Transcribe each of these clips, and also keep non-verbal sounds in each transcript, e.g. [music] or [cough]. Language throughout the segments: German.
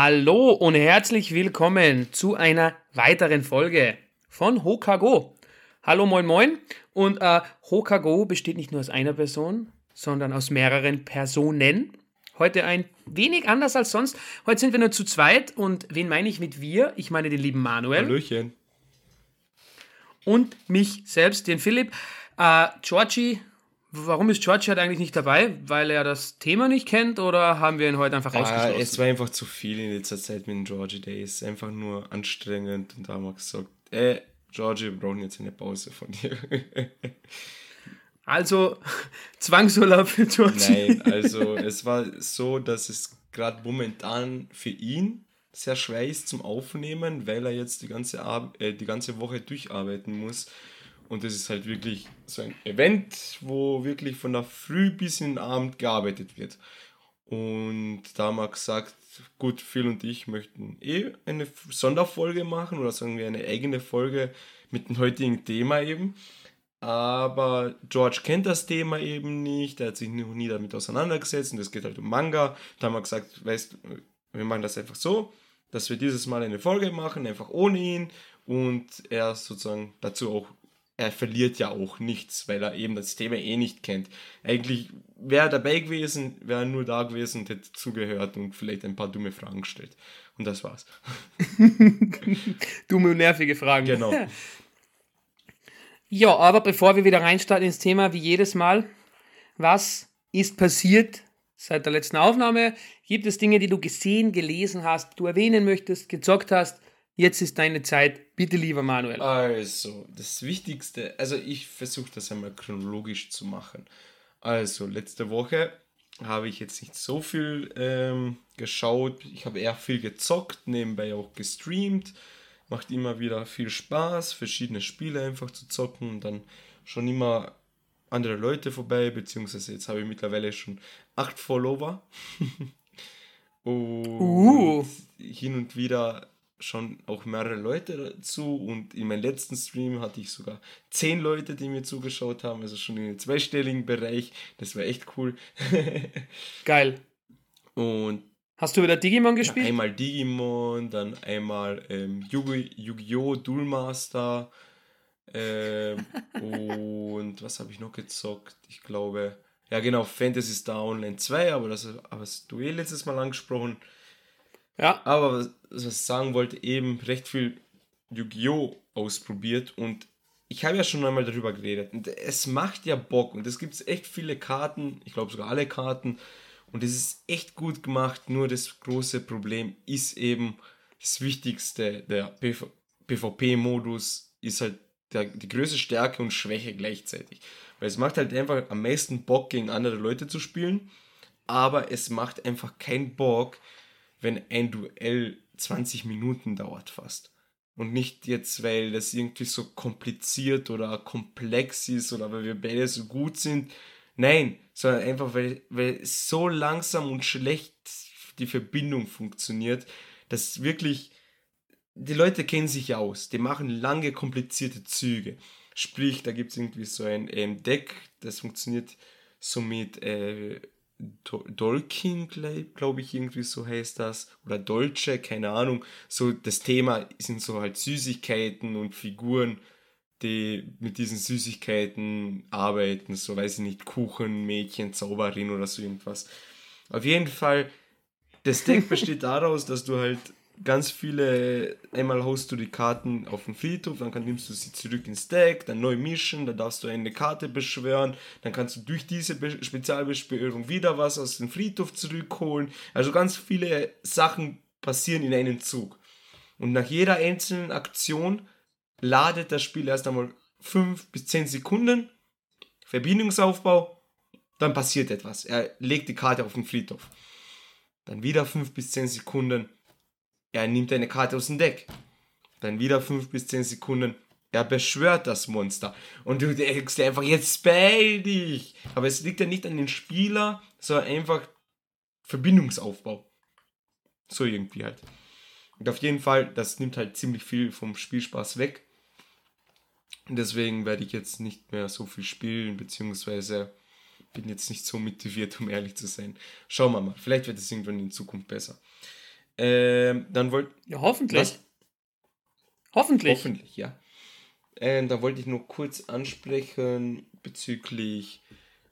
Hallo und herzlich willkommen zu einer weiteren Folge von Hokago. Hallo, moin, moin. Und äh, Hokago besteht nicht nur aus einer Person, sondern aus mehreren Personen. Heute ein wenig anders als sonst. Heute sind wir nur zu zweit und wen meine ich mit wir? Ich meine den lieben Manuel. Hallöchen. Und mich selbst, den Philipp. Äh, Georgie, warum ist Georgie halt eigentlich nicht dabei? Weil er das Thema nicht kennt oder haben wir ihn heute einfach Ah, ausgeschlossen? es war einfach zu viel in letzter Zeit mit dem Georgie. Es ist einfach nur anstrengend und da haben wir gesagt, äh, Georgie, wir brauchen jetzt eine Pause von dir. [laughs] Also [laughs] Zwangsurlaub für Georgie. Nein, [laughs] also es war so, dass es gerade momentan für ihn sehr schwer ist zum Aufnehmen, weil er jetzt die ganze, Ar äh, die ganze Woche durcharbeiten muss. Und das ist halt wirklich so ein Event, wo wirklich von der Früh bis in den Abend gearbeitet wird. Und da haben wir gesagt, gut, Phil und ich möchten eh eine Sonderfolge machen oder sagen wir eine eigene Folge mit dem heutigen Thema eben. Aber George kennt das Thema eben nicht, er hat sich noch nie damit auseinandergesetzt und es geht halt um Manga. Da haben wir gesagt, weißt wir machen das einfach so, dass wir dieses Mal eine Folge machen, einfach ohne ihn und er sozusagen dazu auch, er verliert ja auch nichts, weil er eben das Thema eh nicht kennt. Eigentlich wäre er dabei gewesen, wäre er nur da gewesen und hätte zugehört und vielleicht ein paar dumme Fragen gestellt. Und das war's. [laughs] Dumme und nervige Fragen. Genau. Ja, aber bevor wir wieder reinstarten ins Thema, wie jedes Mal, was ist passiert seit der letzten Aufnahme? Gibt es Dinge, die du gesehen, gelesen hast, du erwähnen möchtest, gezockt hast? Jetzt ist deine Zeit. Bitte, lieber Manuel. Also, das Wichtigste, also ich versuche das einmal chronologisch zu machen. Also, letzte Woche habe ich jetzt nicht so viel ähm, geschaut. Ich habe eher viel gezockt, nebenbei auch gestreamt. Macht immer wieder viel Spaß, verschiedene Spiele einfach zu zocken und dann schon immer andere Leute vorbei, beziehungsweise jetzt habe ich mittlerweile schon acht Follower. [laughs] und Uh. hin und wieder schon auch mehrere Leute dazu und in meinem letzten Stream hatte ich sogar zehn Leute, die mir zugeschaut haben, also schon in einem zweistelligen Bereich. Das war echt cool. [laughs] Geil. und Hast du wieder Digimon gespielt? einmal Digimon, dann einmal ähm, Yu-Gi- Yu-Gi-Oh! Duel Master ähm, [laughs] und was habe ich noch gezockt? Ich glaube, ja genau, Fantasy Star Online 2, aber das aber das Duell letztes Mal angesprochen. Ja. Aber was, was ich sagen wollte, eben recht viel Yu-Gi-Oh! ausprobiert und ich habe ja schon einmal darüber geredet. Und es macht ja Bock und es gibt echt viele Karten, ich glaube sogar alle Karten. Und es ist echt gut gemacht, nur das große Problem ist eben das Wichtigste, der PV PvP-Modus ist halt der, die größte Stärke und Schwäche gleichzeitig. Weil es macht halt einfach am meisten Bock, gegen andere Leute zu spielen, aber es macht einfach keinen Bock, wenn ein Duell 20 Minuten dauert fast. Und nicht jetzt, weil das irgendwie so kompliziert oder komplex ist oder weil wir beide so gut sind. Nein, sondern einfach, weil, weil so langsam und schlecht die Verbindung funktioniert, dass wirklich, die Leute kennen sich aus. Die machen lange, komplizierte Züge. Sprich, da gibt es irgendwie so ein ähm, Deck, das funktioniert so mit äh, Dolkin, glaube ich, irgendwie so heißt das. Oder Dolce, keine Ahnung. So, das Thema sind so halt Süßigkeiten und Figuren, die mit diesen Süßigkeiten arbeiten. So, weiß ich nicht, Kuchen, Mädchen, Zauberin oder so irgendwas. Auf jeden Fall, das Deck besteht [laughs] daraus, dass du halt ganz viele, einmal haust du die Karten auf den Friedhof, dann nimmst du sie zurück ins Deck, dann neu mischen, dann darfst du eine Karte beschwören, dann kannst du durch diese Be Spezialbeschwörung wieder was aus dem Friedhof zurückholen. Also ganz viele Sachen passieren in einem Zug. Und nach jeder einzelnen Aktion ladet das Spiel erst einmal 5 bis 10 Sekunden, Verbindungsaufbau, dann passiert etwas. Er legt die Karte auf den Friedhof. Dann wieder 5 bis 10 Sekunden, er nimmt eine Karte aus dem Deck. Dann wieder 5 bis 10 Sekunden. Er beschwört das Monster. Und du denkst dir einfach, jetzt beeil dich. Aber es liegt ja nicht an den Spieler, sondern einfach Verbindungsaufbau. So irgendwie halt. Und auf jeden Fall, das nimmt halt ziemlich viel vom Spielspaß weg. Und deswegen werde ich jetzt nicht mehr so viel spielen, beziehungsweise bin jetzt nicht so motiviert, [laughs] um ehrlich zu sein. Schauen wir mal. Vielleicht wird es irgendwann in Zukunft besser. Ähm, dann wollte. Ja, hoffentlich. Was? Hoffentlich. Hoffentlich, ja. Ähm, da wollte ich nur kurz ansprechen bezüglich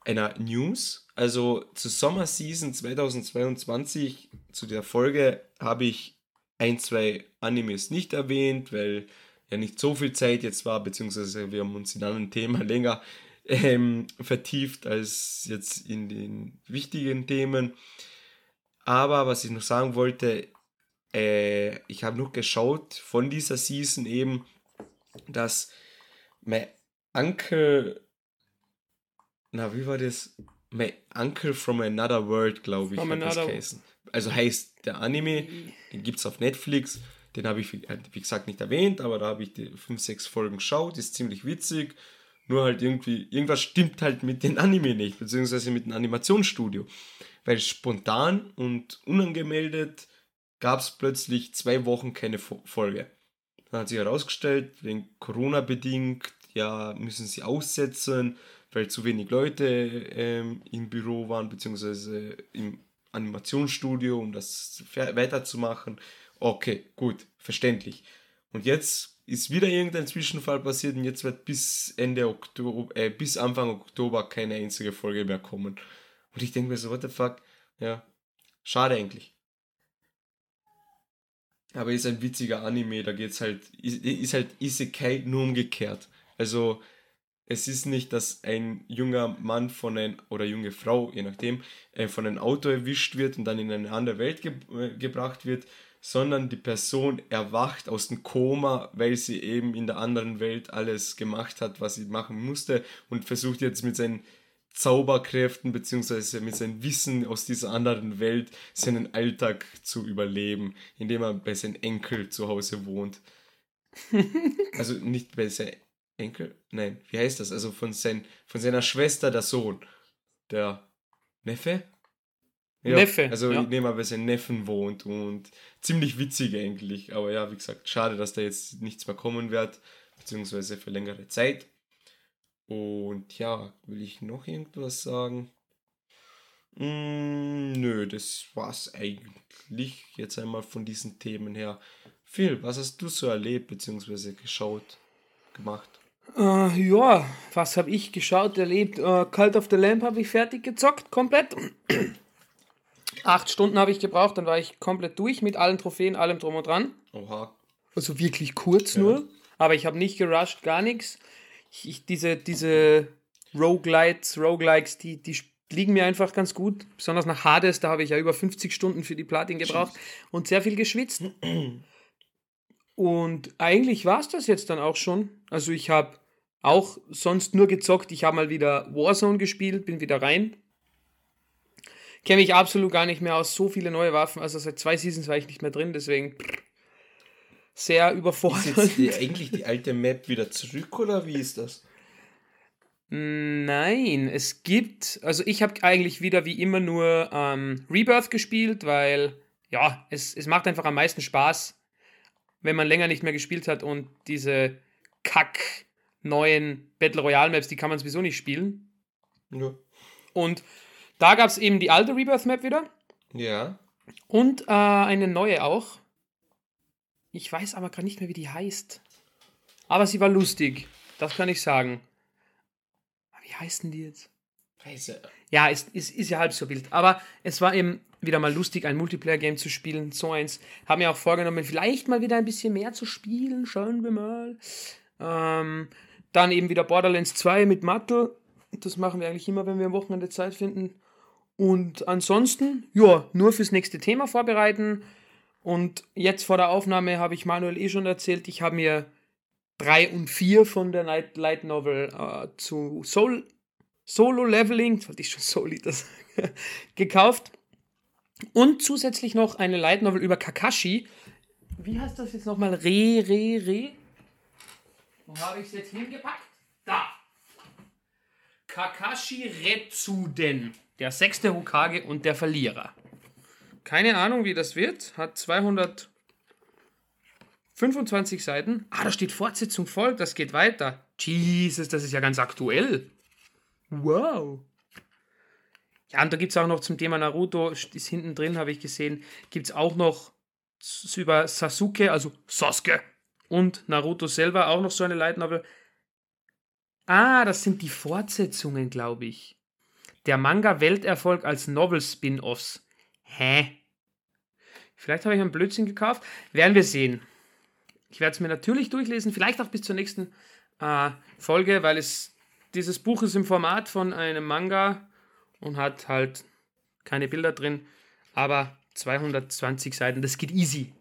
einer News. Also zur Sommerseason 2022, zu der Folge, habe ich ein, zwei Animes nicht erwähnt, weil ja nicht so viel Zeit jetzt war, beziehungsweise wir haben uns in anderen Themen [laughs] länger ähm, vertieft als jetzt in den wichtigen Themen. Aber was ich noch sagen wollte, äh, ich habe noch geschaut von dieser Season eben, dass mein Uncle, na wie war das? My Uncle from Another World, glaube ich, hat das geheißen. Also heißt der Anime, den gibt es auf Netflix. Den habe ich, wie äh, wie gesagt, nicht erwähnt, aber da habe ich die 5, 6 Folgen geschaut. Ist ziemlich witzig. Nur halt irgendwie, irgendwas stimmt halt mit dem Anime nicht, beziehungsweise mit dem Animationsstudio. Weil spontan und unangemeldet gab es plötzlich zwei Wochen keine Fo- Folge. Dann hat sich herausgestellt, wegen Corona bedingt, ja, müssen sie aussetzen, weil zu wenig Leute ähm, im Büro waren, beziehungsweise im Animationsstudio, um das weiterzumachen. Okay, gut, verständlich. Und jetzt ist wieder irgendein Zwischenfall passiert und jetzt wird bis Ende Oktober, äh, bis Anfang Oktober keine einzige Folge mehr kommen. Und ich denke mir so, what the fuck? Ja, schade eigentlich. Aber ist ein witziger Anime, da geht's halt, ist, ist halt Isekai nur umgekehrt. Also, es ist nicht, dass ein junger Mann von ein, oder junge Frau, je nachdem, äh, von einem Auto erwischt wird und dann in eine andere Welt ge äh, gebracht wird, sondern die Person erwacht aus dem Koma, weil sie eben in der anderen Welt alles gemacht hat, was sie machen musste und versucht jetzt mit seinen Zauberkräften beziehungsweise mit seinem Wissen aus dieser anderen Welt seinen Alltag zu überleben, indem er bei seinem Enkel zu Hause wohnt. [laughs] also nicht bei seinem Enkel, nein, wie heißt das? Also von, sein, von seiner Schwester der Sohn, der Neffe? Neffe, Also ja. nehme an, bei seinem Neffen wohnt und ziemlich witzig eigentlich. Aber ja, wie gesagt, schade, dass da jetzt nichts mehr kommen wird, beziehungsweise für längere Zeit. Und ja, will ich noch irgendwas sagen? Mm, nö, das war's eigentlich jetzt einmal von diesen Themen her. Phil, was hast du so erlebt, beziehungsweise geschaut, gemacht? Äh, ja, was habe ich geschaut, erlebt? Äh, Cult of the Lamp habe ich fertig gezockt, komplett. [clears throat] Acht Stunden habe ich gebraucht, dann war ich komplett durch mit allen Trophäen, allem drum und dran. Oha. Also wirklich kurz nur. Aber ich habe nicht gerusht, gar nichts. Ich, diese, diese Roguelites, Roguelikes, die, die liegen mir einfach ganz gut. Besonders nach Hades, da habe ich ja über 50 Stunden für die Platin gebraucht und sehr viel geschwitzt. [clears throat] Und eigentlich war es das jetzt dann auch schon. Also ich habe auch sonst nur gezockt. Ich habe mal wieder Warzone gespielt, bin wieder rein. Kenne mich absolut gar nicht mehr aus. So viele neue Waffen. Also seit zwei Seasons war ich nicht mehr drin, deswegen sehr Ist überfordert. jetzt die, [laughs] eigentlich die alte Map wieder zurück oder wie ist das? Nein, es gibt, also ich habe eigentlich wieder wie immer nur ähm, Rebirth gespielt, weil ja, es, es macht einfach am meisten Spaß, wenn man länger nicht mehr gespielt hat und diese kack neuen Battle Royale Maps, die kann man sowieso nicht spielen. Ja. Und da gab es eben die alte Rebirth Map wieder Ja. und äh, eine neue auch. Ich weiß aber gerade nicht mehr, wie die heißt. Aber sie war lustig, das kann ich sagen. Wie heißen die jetzt? Ja. Ja, ist, ist, ist ja halb so wild. Aber es war eben wieder mal lustig, ein Multiplayer-Game zu spielen. So eins. Haben mir auch vorgenommen, vielleicht mal wieder ein bisschen mehr zu spielen. Schauen wir mal. Ähm, dann eben wieder Borderlands 2 mit Mattel. Das machen wir eigentlich immer, wenn wir am Wochenende Zeit finden. Und ansonsten, ja, nur fürs nächste Thema vorbereiten. Und jetzt vor der Aufnahme habe ich Manuel eh schon erzählt, ich habe mir 3 und 4 von der Night Light Novel äh, zu Soul, Solo Leveling, wollte ich schon Solita sagen, [laughs] gekauft. Und zusätzlich noch eine Light Novel über Kakashi. Wie heißt das jetzt nochmal? Re, Re, Re? Wo habe ich es jetzt hingepackt? Da! Kakashi Retsuden, der sechste Hokage und der Verlierer. Keine Ahnung, wie das wird. Hat 225 Seiten. Ah, da steht Fortsetzung folgt, das geht weiter. Jesus, das ist ja ganz aktuell. Wow. Ja, und da gibt es auch noch zum Thema Naruto, ist hinten drin, habe ich gesehen, gibt es auch noch über Sasuke, also Sasuke und Naruto selber auch noch so eine Light Novel. Ah, das sind die Fortsetzungen, glaube ich. Der Manga Welterfolg als Novel-Spin-Offs. Hä? Vielleicht habe ich einen Blödsinn gekauft. Werden wir sehen. Ich werde es mir natürlich durchlesen, vielleicht auch bis zur nächsten äh, Folge, weil es dieses Buch ist im Format von einem Manga und hat halt keine Bilder drin, aber 220 Seiten, das geht easy.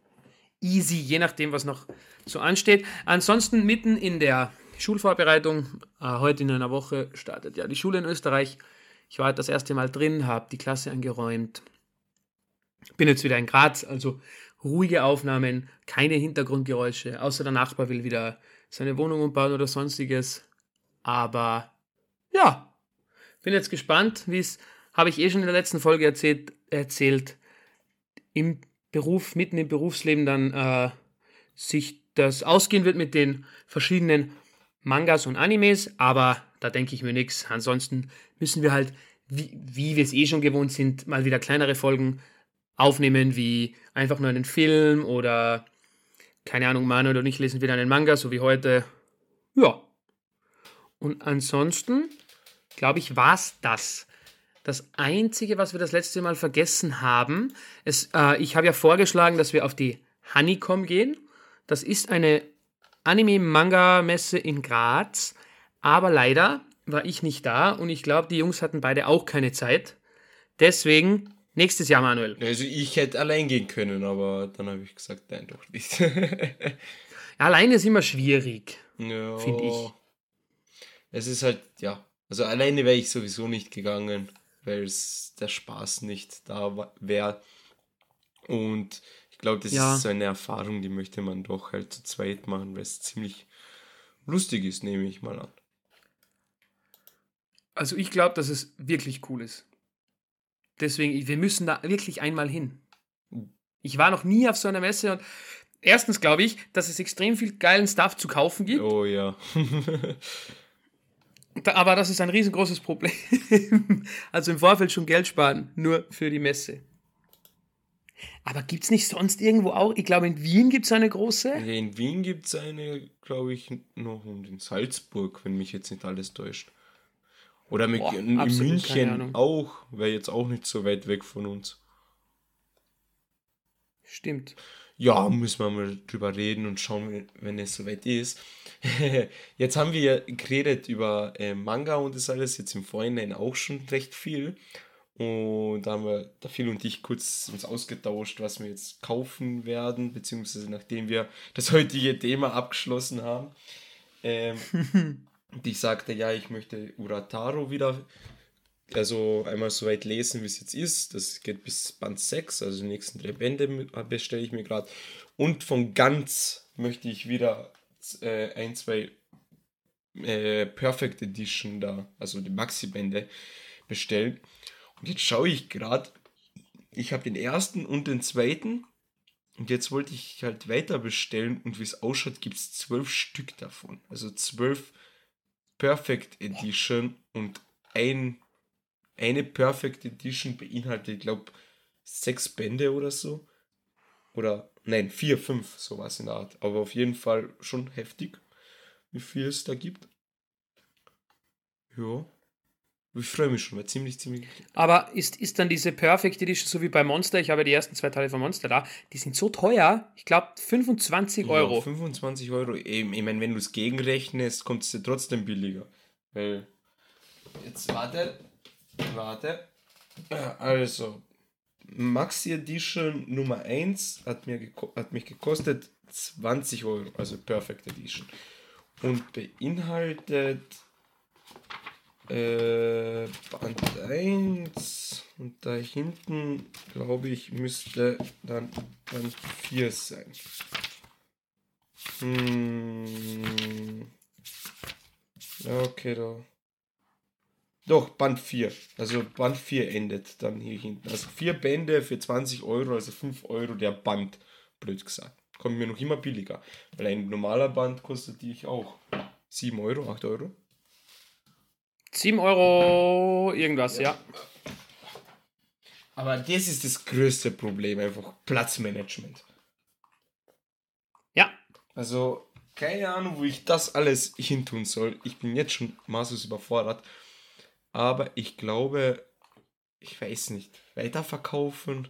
Easy, je nachdem, was noch so ansteht. Ansonsten mitten in der Schulvorbereitung, äh, heute in einer Woche startet ja die Schule in Österreich. Ich war halt das erste Mal drin, habe die Klasse angeräumt. Bin jetzt wieder in Graz, also ruhige Aufnahmen, keine Hintergrundgeräusche, außer der Nachbar will wieder seine Wohnung umbauen oder sonstiges. Aber ja, bin jetzt gespannt, wie es, habe ich eh schon in der letzten Folge erzählt, erzählt im Beruf, mitten im Berufsleben dann äh, sich das ausgehen wird mit den verschiedenen Mangas und Animes, aber da denke ich mir nichts. Ansonsten müssen wir halt, wie, wie wir es eh schon gewohnt sind, mal wieder kleinere Folgen aufnehmen, wie einfach nur einen Film oder keine Ahnung, Manuel und ich lesen wieder einen Manga, so wie heute. Ja. Und ansonsten, glaube ich, war es das. Das Einzige, was wir das letzte Mal vergessen haben, ist, äh, ich habe ja vorgeschlagen, dass wir auf die Honeycomb gehen. Das ist eine Anime-Manga-Messe in Graz, aber leider war ich nicht da und ich glaube, die Jungs hatten beide auch keine Zeit. Deswegen nächstes Jahr, Manuel. Also ich hätte allein gehen können, aber dann habe ich gesagt, nein, doch nicht. [laughs] alleine ist immer schwierig, ja, finde ich. Es ist halt, ja, also alleine wäre ich sowieso nicht gegangen, weil es der Spaß nicht da wäre. Und ich glaube, das ja. ist so eine Erfahrung, die möchte man doch halt zu zweit machen, weil es ziemlich lustig ist, nehme ich mal an. Also ich glaube, dass es wirklich cool ist. Deswegen, wir müssen da wirklich einmal hin. Ich war noch nie auf so einer Messe und erstens glaube ich, dass es extrem viel geilen Stuff zu kaufen gibt. Oh ja. [laughs] Aber das ist ein riesengroßes Problem. [laughs] also im Vorfeld schon Geld sparen, nur für die Messe. Aber gibt es nicht sonst irgendwo auch? Ich glaube, in Wien gibt es eine große. In Wien gibt es eine, glaube ich, noch und in Salzburg, wenn mich jetzt nicht alles täuscht. Oder mit, Boah, in, in München auch, wäre jetzt auch nicht so weit weg von uns. Stimmt. Ja, müssen wir mal drüber reden und schauen, wenn es soweit ist. [laughs] jetzt haben wir geredet über äh, Manga und das alles, jetzt im Vorhinein auch schon recht viel. Und da haben wir, da Phil und ich kurz uns ausgetauscht, was wir jetzt kaufen werden, beziehungsweise nachdem wir das heutige Thema abgeschlossen haben. Ähm, [laughs] und ich sagte, ja, ich möchte Urataro wieder, also einmal so weit lesen, wie es jetzt ist. Das geht bis Band 6, also die nächsten drei Bände bestelle ich mir gerade. Und von Ganz möchte ich wieder äh, ein, zwei äh, Perfect Edition da, also die Maxi-Bände bestellen. Und jetzt schaue ich gerade, ich habe den ersten und den zweiten. Und jetzt wollte ich halt weiter bestellen und wie es ausschaut, gibt es zwölf Stück davon. Also zwölf Perfect Edition und ein, eine Perfect Edition beinhaltet, ich glaube, sechs Bände oder so. Oder, nein, vier, fünf, sowas in der Art. Aber auf jeden Fall schon heftig, wie viel es da gibt. Ja. Ich freue mich schon, weil ziemlich, ziemlich. Aber ist, ist dann diese Perfect Edition so wie bei Monster? Ich habe die ersten zwei Teile von Monster da. Die sind so teuer. Ich glaube 25 Euro. Ja, 25 Euro. Ich, ich meine, wenn du es gegenrechnest, kommt es dir trotzdem billiger. Weil. Jetzt warte. Warte. Also. Maxi Edition Nummer 1 hat, mir hat mich gekostet 20 Euro. Also Perfect Edition. Und beinhaltet äh, Band 1 und da hinten, glaube ich, müsste dann Band 4 sein. Hm. Okay, da. Doch, Band 4. Also Band 4 endet dann hier hinten. Also vier Bände für 20 Euro, also 5 Euro der Band. Blöd gesagt. Kommt mir noch immer billiger. Weil ein normaler Band kostet die auch 7 Euro, 8 Euro. 7 Euro irgendwas, ja. ja. Aber das ist das größte Problem, einfach Platzmanagement. Also, keine Ahnung, wo ich das alles hintun soll. Ich bin jetzt schon maßlos überfordert. Aber ich glaube, ich weiß nicht, weiterverkaufen.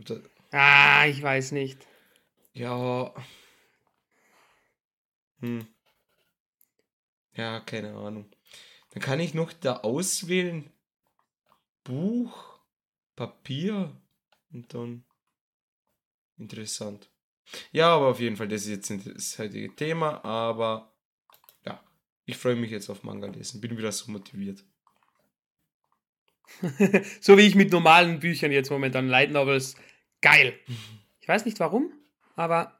Oder, ah, ich weiß nicht. Ja. Hm. Ja, keine Ahnung. Dann kann ich noch da auswählen. Buch, Papier und dann interessant. Ja, aber auf jeden Fall, das ist jetzt nicht das heutige Thema, aber ja, ich freue mich jetzt auf Manga lesen. Bin wieder so motiviert. [laughs] so wie ich mit normalen Büchern jetzt momentan Light Novels. Geil. [laughs] Ich weiß nicht warum, aber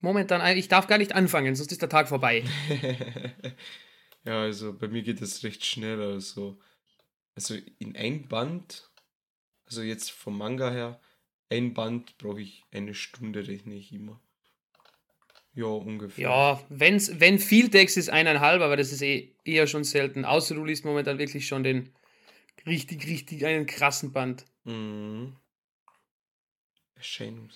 momentan, ich darf gar nicht anfangen, sonst ist der Tag vorbei. [laughs] ja, also bei mir geht es recht schnell. Also, also in ein Band, also jetzt vom Manga her, ein Band brauche ich eine Stunde, rechne ich immer. Ja, ungefähr. Ja, wenn's, wenn viel Text ist, eineinhalb, aber das ist eh, eher schon selten. Außer du liest momentan wirklich schon den richtig, richtig, einen krassen Band. Mhm. Erscheinung.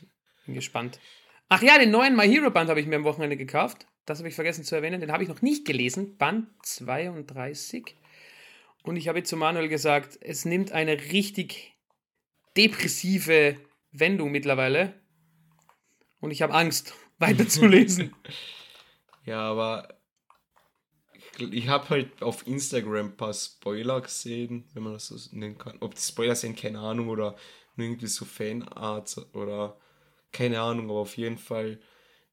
Bin gespannt. Ach ja, den neuen My Hero Band habe ich mir am Wochenende gekauft. Das habe ich vergessen zu erwähnen. Den habe ich noch nicht gelesen. Band 32. Und ich habe zu Manuel gesagt, es nimmt eine richtig depressive Wendung mittlerweile. Und ich habe Angst, [laughs] weiterzulesen. [laughs] ja, aber ich, habe halt auf Instagram ein paar Spoiler gesehen, wenn man das so nennen kann. Ob die Spoiler sind, keine Ahnung, oder irgendwie so Fanarts oder keine Ahnung, aber auf jeden Fall,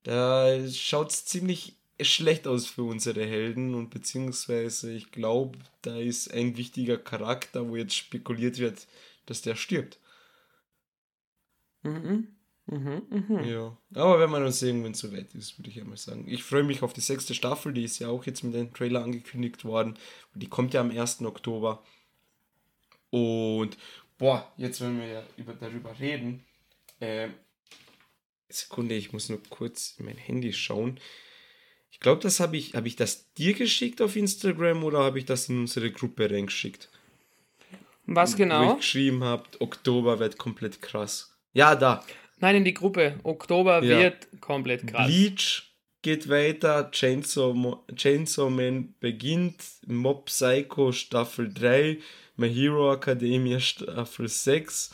da schaut es ziemlich schlecht aus für unsere Helden und beziehungsweise ich glaube, da ist ein wichtiger Charakter, wo jetzt spekuliert wird, dass der stirbt. Mhm. Mhm, mh. Ja, aber wenn man uns irgendwann so weit ist, würde ich einmal sagen. Ich freue mich auf die sechste Staffel, die ist ja auch jetzt mit dem Trailer angekündigt worden. Die kommt ja am 1. Oktober. Und, boah, jetzt wenn wir ja über, darüber reden. Äh, Sekunde, ich muss nur kurz in mein Handy schauen. Ich glaube, das habe ich, habe ich das dir geschickt auf Instagram oder habe ich das in unsere Gruppe reingeschickt? Was genau? Wo ich geschrieben habe, Oktober wird komplett krass. Ja, da. Nein, in die Gruppe. Oktober ja. wird komplett krass. Bleach geht weiter, Chainsaw, Chainsaw Man beginnt, Mob Psycho Staffel 3, My Hero Academia Staffel 6.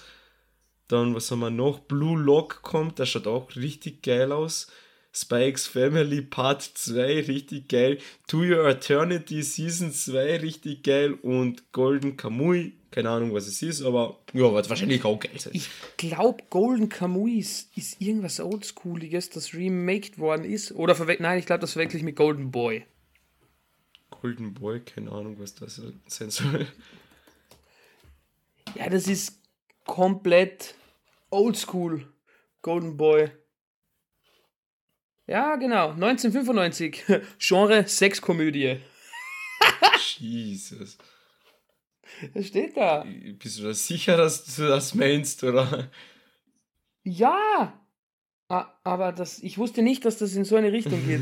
Dann, was haben wir noch? Blue Lock kommt, der schaut auch richtig geil aus. Spikes Family Part 2, richtig geil. To Your Eternity Season 2, richtig geil. Und Golden Kamui, keine Ahnung, was es ist, aber ja, wird wahrscheinlich auch geil sein. Ich glaube, Golden Kamui ist, ist irgendwas Oldschooliges, das remaked worden ist. Oder verwechselt, nein, ich glaube, das verwechsel ich mit Golden Boy. Golden Boy, keine Ahnung, was das sein soll. Ja, das ist komplett oldschool. Golden Boy. Ja, genau. 1995. [laughs] Genre Sexkomödie. Jesus. Das steht da. Bist du da sicher, dass du das meinst, oder? Ja. Aber das, ich wusste nicht, dass das in so eine Richtung geht.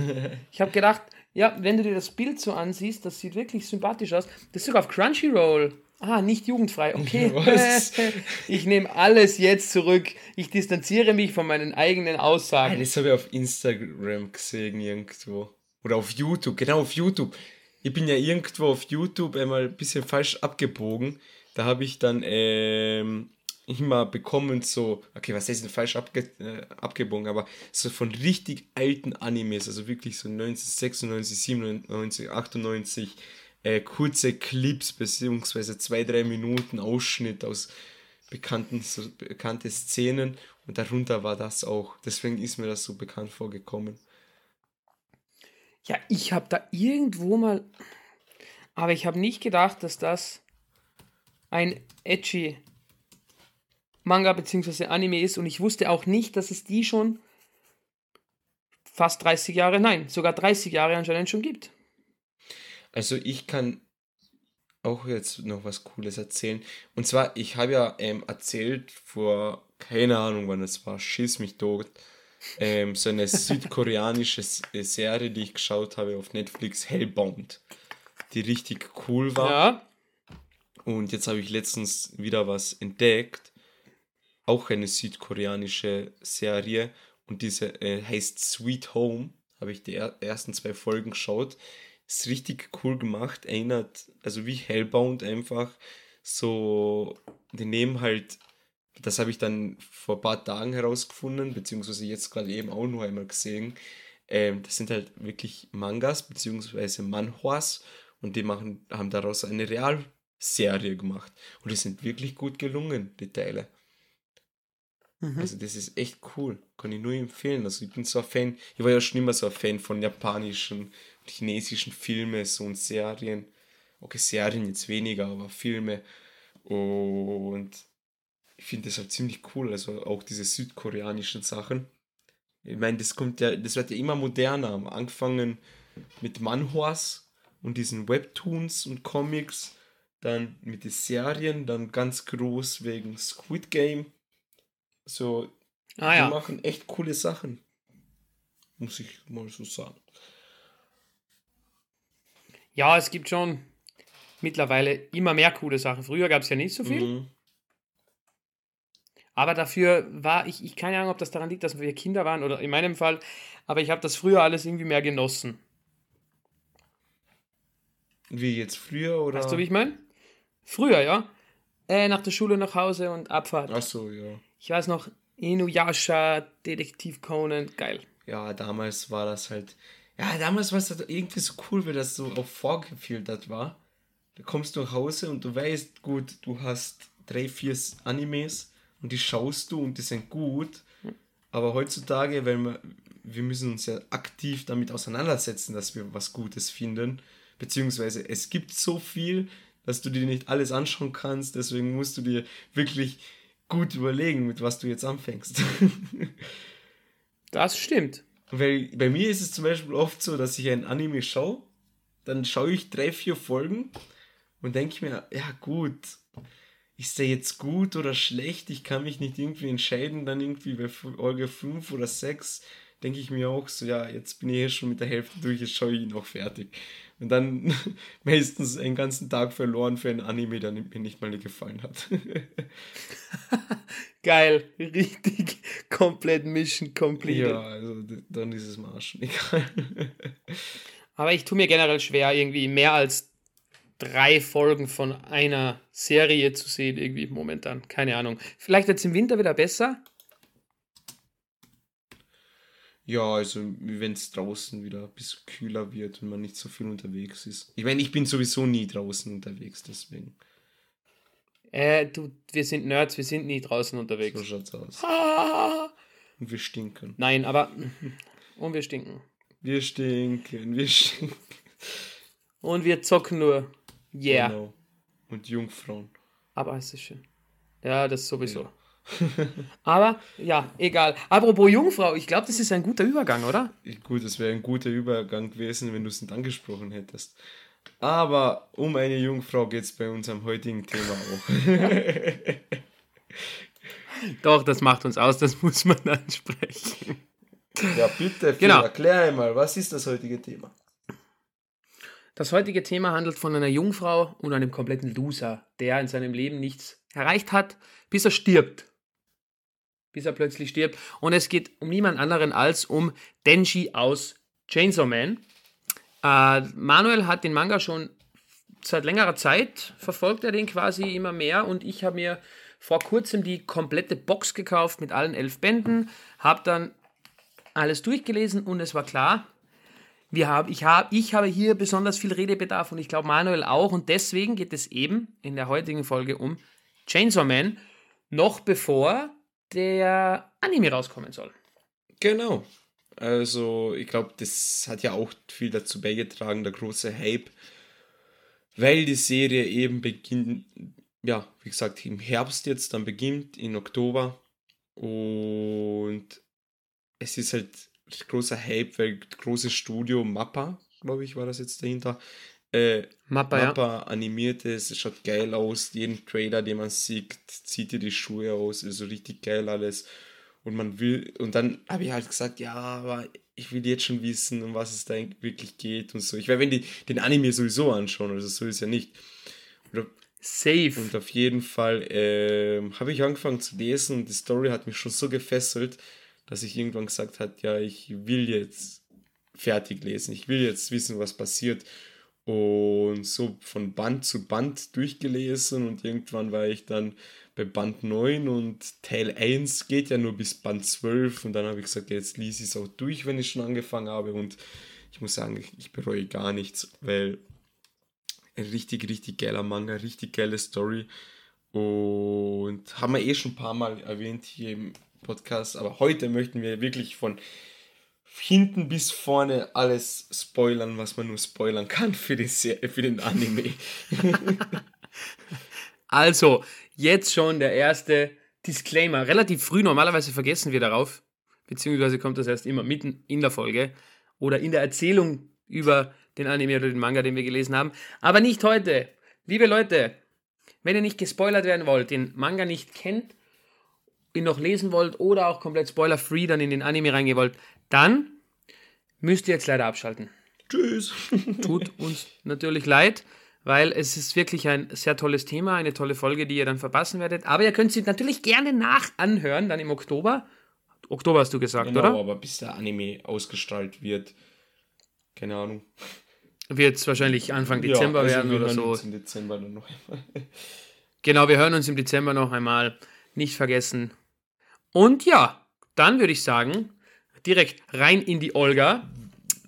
Ich habe gedacht, ja, wenn du dir das Bild so ansiehst, das sieht wirklich sympathisch aus. Das ist sogar auf Crunchyroll. Ah, nicht jugendfrei. Okay. [laughs] [laughs] ich nehme alles jetzt zurück. Ich distanziere mich von meinen eigenen Aussagen. Das habe ich auf Instagram gesehen irgendwo. Oder auf YouTube. Genau, auf YouTube. Ich bin ja irgendwo auf YouTube einmal ein bisschen falsch abgebogen. Da habe ich dann ähm, immer bekommen so, okay, was heißt denn falsch abge äh, abgebogen, aber so von richtig alten Animes, also wirklich so 1996, 97, 98 äh, kurze Clips beziehungsweise zwei, drei Minuten Ausschnitt aus bekannten so bekannte Szenen und darunter war das auch. Deswegen ist mir das so bekannt vorgekommen. Ja, ich habe da irgendwo mal, aber ich habe nicht gedacht, dass das ein edgy Manga bzw. Anime ist und ich wusste auch nicht, dass es die schon fast 30 Jahre, nein, sogar 30 Jahre anscheinend schon gibt. Also ich kann auch jetzt noch was Cooles erzählen. Und zwar, ich habe ja ähm, erzählt vor, keine Ahnung wann es war, schieß mich tot, ähm, so eine [laughs] südkoreanische äh, Serie, die ich geschaut habe auf Netflix, Hellbound, die richtig cool war. Ja. Und jetzt habe ich letztens wieder was entdeckt, auch eine südkoreanische Serie. und diese äh, heißt Sweet Home. Habe ich die er ersten zwei Folgen geschaut. Ist richtig cool gemacht. Erinnert, also wie Hellbound einfach. So, die nehmen halt, das habe ich dann vor ein paar Tagen herausgefunden, beziehungsweise jetzt gerade eben auch nur einmal gesehen. Ähm, das sind halt wirklich Mangas, beziehungsweise Manhwas. Und die machen, haben daraus eine Realserie gemacht. Und die sind wirklich gut gelungen, die Teile. Mhm. Also das ist echt cool. Kann ich nur empfehlen. Also ich bin so ein Fan, ich war ja schon immer so ein Fan von japanischen und chinesischen Filmen so und Serien. Okay, Serien jetzt weniger, aber Filme. Und ich finde das halt ziemlich cool. Also auch diese südkoreanischen Sachen. Ich meine, das kommt ja, das wird ja immer moderner. Angefangen mit Manhwas und diesen Webtoons und Comics, dann mit den Serien, dann ganz groß wegen Squid Game so, ah, die ja. machen echt coole Sachen. Muss ich mal so sagen. Ja, es gibt schon mittlerweile immer mehr coole Sachen. Früher gab es ja nicht so viel. Mhm. Aber dafür war ich, ich keine Ahnung, ob das daran liegt, dass wir Kinder waren oder in meinem Fall, aber ich habe das früher alles irgendwie mehr genossen. Wie jetzt früher oder? Weißt du, wie ich meine? Früher, ja. Äh, nach der Schule nach Hause und Abfahrt. Ach so, ja. Ich weiß noch, Inuyasha, Detektiv Conan, geil. Ja, damals war das halt. Ja, damals war es halt irgendwie so cool, weil das so auch vorgefiltert war. Da kommst du nach Hause und du weißt, gut, du hast drei, vier Animes und die schaust du und die sind gut. Aber heutzutage, weil wir, wir müssen uns ja aktiv damit auseinandersetzen, dass wir was Gutes finden. Beziehungsweise es gibt so viel, dass du dir nicht alles anschauen kannst. Deswegen musst du dir wirklich gut überlegen, mit was du jetzt anfängst. das stimmt. Weil bei mir ist es zum Beispiel oft so, dass ich ein Anime schaue, dann schaue ich drei, vier Folgen und denke mir, ja gut, ist der jetzt gut oder schlecht? Ich kann mich nicht irgendwie entscheiden, dann irgendwie bei Folge 5 oder 6 denke ich mir auch so, ja, jetzt bin ich hier schon mit der Hälfte durch, jetzt schaue ich ihn auch fertig. Und dann [laughs] meistens einen ganzen Tag verloren für ein Anime, der mir nicht mal gefallen hat. [laughs] Geil, richtig komplett Mission complete. Ja, also dann ist es mal schon [laughs] egal. Aber ich tue mir generell schwer, irgendwie mehr als drei Folgen von einer Serie zu sehen, irgendwie momentan. Keine Ahnung. Vielleicht jetzt im Winter wieder besser, ja, also wenn es draußen wieder ein bisschen kühler wird und man nicht so viel unterwegs ist. Ich meine, ich bin sowieso nie draußen unterwegs, deswegen. Äh, du, wir sind Nerds, wir sind nie draußen unterwegs. So schaut's aus. Ah! Und wir stinken. Nein, aber. [laughs] Und wir stinken. Wir stinken, wir stinken. Und wir zocken nur. Yeah. Genau. Und Jungfrauen. Aber es ist schön. Ja, das sowieso. Ja. Aber ja, egal. Apropos Jungfrau, ich glaube, das ist ein guter Übergang, oder? Gut, das wäre ein guter Übergang gewesen, wenn du es nicht angesprochen hättest. Aber um eine Jungfrau geht es bei unserem heutigen Thema auch. [laughs] Doch, das macht uns aus, das muss man ansprechen. Ja, bitte, Phil, genau. erklär einmal, was ist das heutige Thema? Das heutige Thema handelt von einer Jungfrau und einem kompletten Loser, der in seinem Leben nichts erreicht hat, bis er stirbt bis er plötzlich stirbt. Und es geht um niemand anderen als um Denji aus Chainsaw Man. Äh, Manuel hat den Manga schon seit längerer Zeit, verfolgt er den quasi immer mehr und ich habe mir vor kurzem die komplette Box gekauft mit allen elf Bänden, habe dann alles durchgelesen und es war klar, wir haben, ich, hab, ich habe hier besonders viel Redebedarf und ich glaube Manuel auch und deswegen geht es eben in der heutigen Folge um Chainsaw Man, noch bevor der Anime rauskommen soll. Genau. Also, ich glaube, das hat ja auch viel dazu beigetragen, der große Hype, weil die Serie eben beginnt, ja, wie gesagt, im Herbst jetzt dann beginnt, in Oktober. Und es ist halt großer Hype, weil großes Studio Mappa, glaube ich, war das jetzt dahinter, äh, Mappa, Mappa ja. animiert ist, es schaut geil aus. Jeden Trailer, den man sieht, zieht dir die Schuhe aus, ist so richtig geil alles. Und man will, und dann habe ich halt gesagt, ja, aber ich will jetzt schon wissen, um was es da wirklich geht und so. Ich werde, wenn die den Anime sowieso anschauen, also so ist ja nicht. Und Safe. Und auf jeden Fall äh, habe ich angefangen zu lesen und die Story hat mich schon so gefesselt, dass ich irgendwann gesagt habe, ja, ich will jetzt fertig lesen, ich will jetzt wissen, was passiert. Und so von Band zu Band durchgelesen und irgendwann war ich dann bei Band 9 und Teil 1 geht ja nur bis Band 12 und dann habe ich gesagt, jetzt lese ich es auch durch, wenn ich schon angefangen habe und ich muss sagen, ich, bereue gar nichts, weil ein richtig, richtig geiler Manga, richtig geile Story und haben wir eh schon ein paar Mal erwähnt hier im Podcast, aber heute möchten wir wirklich von hinten bis vorne alles spoilern, was man nur spoilern kann für, die für den Anime. [laughs] also, jetzt schon der erste Disclaimer. Relativ früh, normalerweise vergessen wir darauf, beziehungsweise kommt das erst immer mitten in der Folge oder in der Erzählung über den Anime oder den Manga, den wir gelesen haben. Aber nicht heute. Liebe Leute, wenn ihr nicht gespoilert werden wollt, den Manga nicht kennt, ihn noch lesen wollt oder auch komplett spoiler-free dann in den Anime reingehen wollt, dann müsst ihr jetzt leider abschalten. Tschüss. [laughs] Tut uns natürlich leid, weil es ist wirklich ein sehr tolles Thema, eine tolle Folge, die ihr dann verpassen werdet. Aber ihr könnt sie natürlich gerne nachanhören, dann im Oktober. Oktober hast du gesagt, genau, oder? aber bis der Anime ausgestrahlt wird, keine Ahnung. Wird es wahrscheinlich Anfang Dezember ja, also werden wir oder hören so. uns im Dezember dann noch einmal. [laughs] Genau, wir hören uns im Dezember noch einmal. Nicht vergessen. Und ja, dann würde ich sagen, direkt rein in die Olga.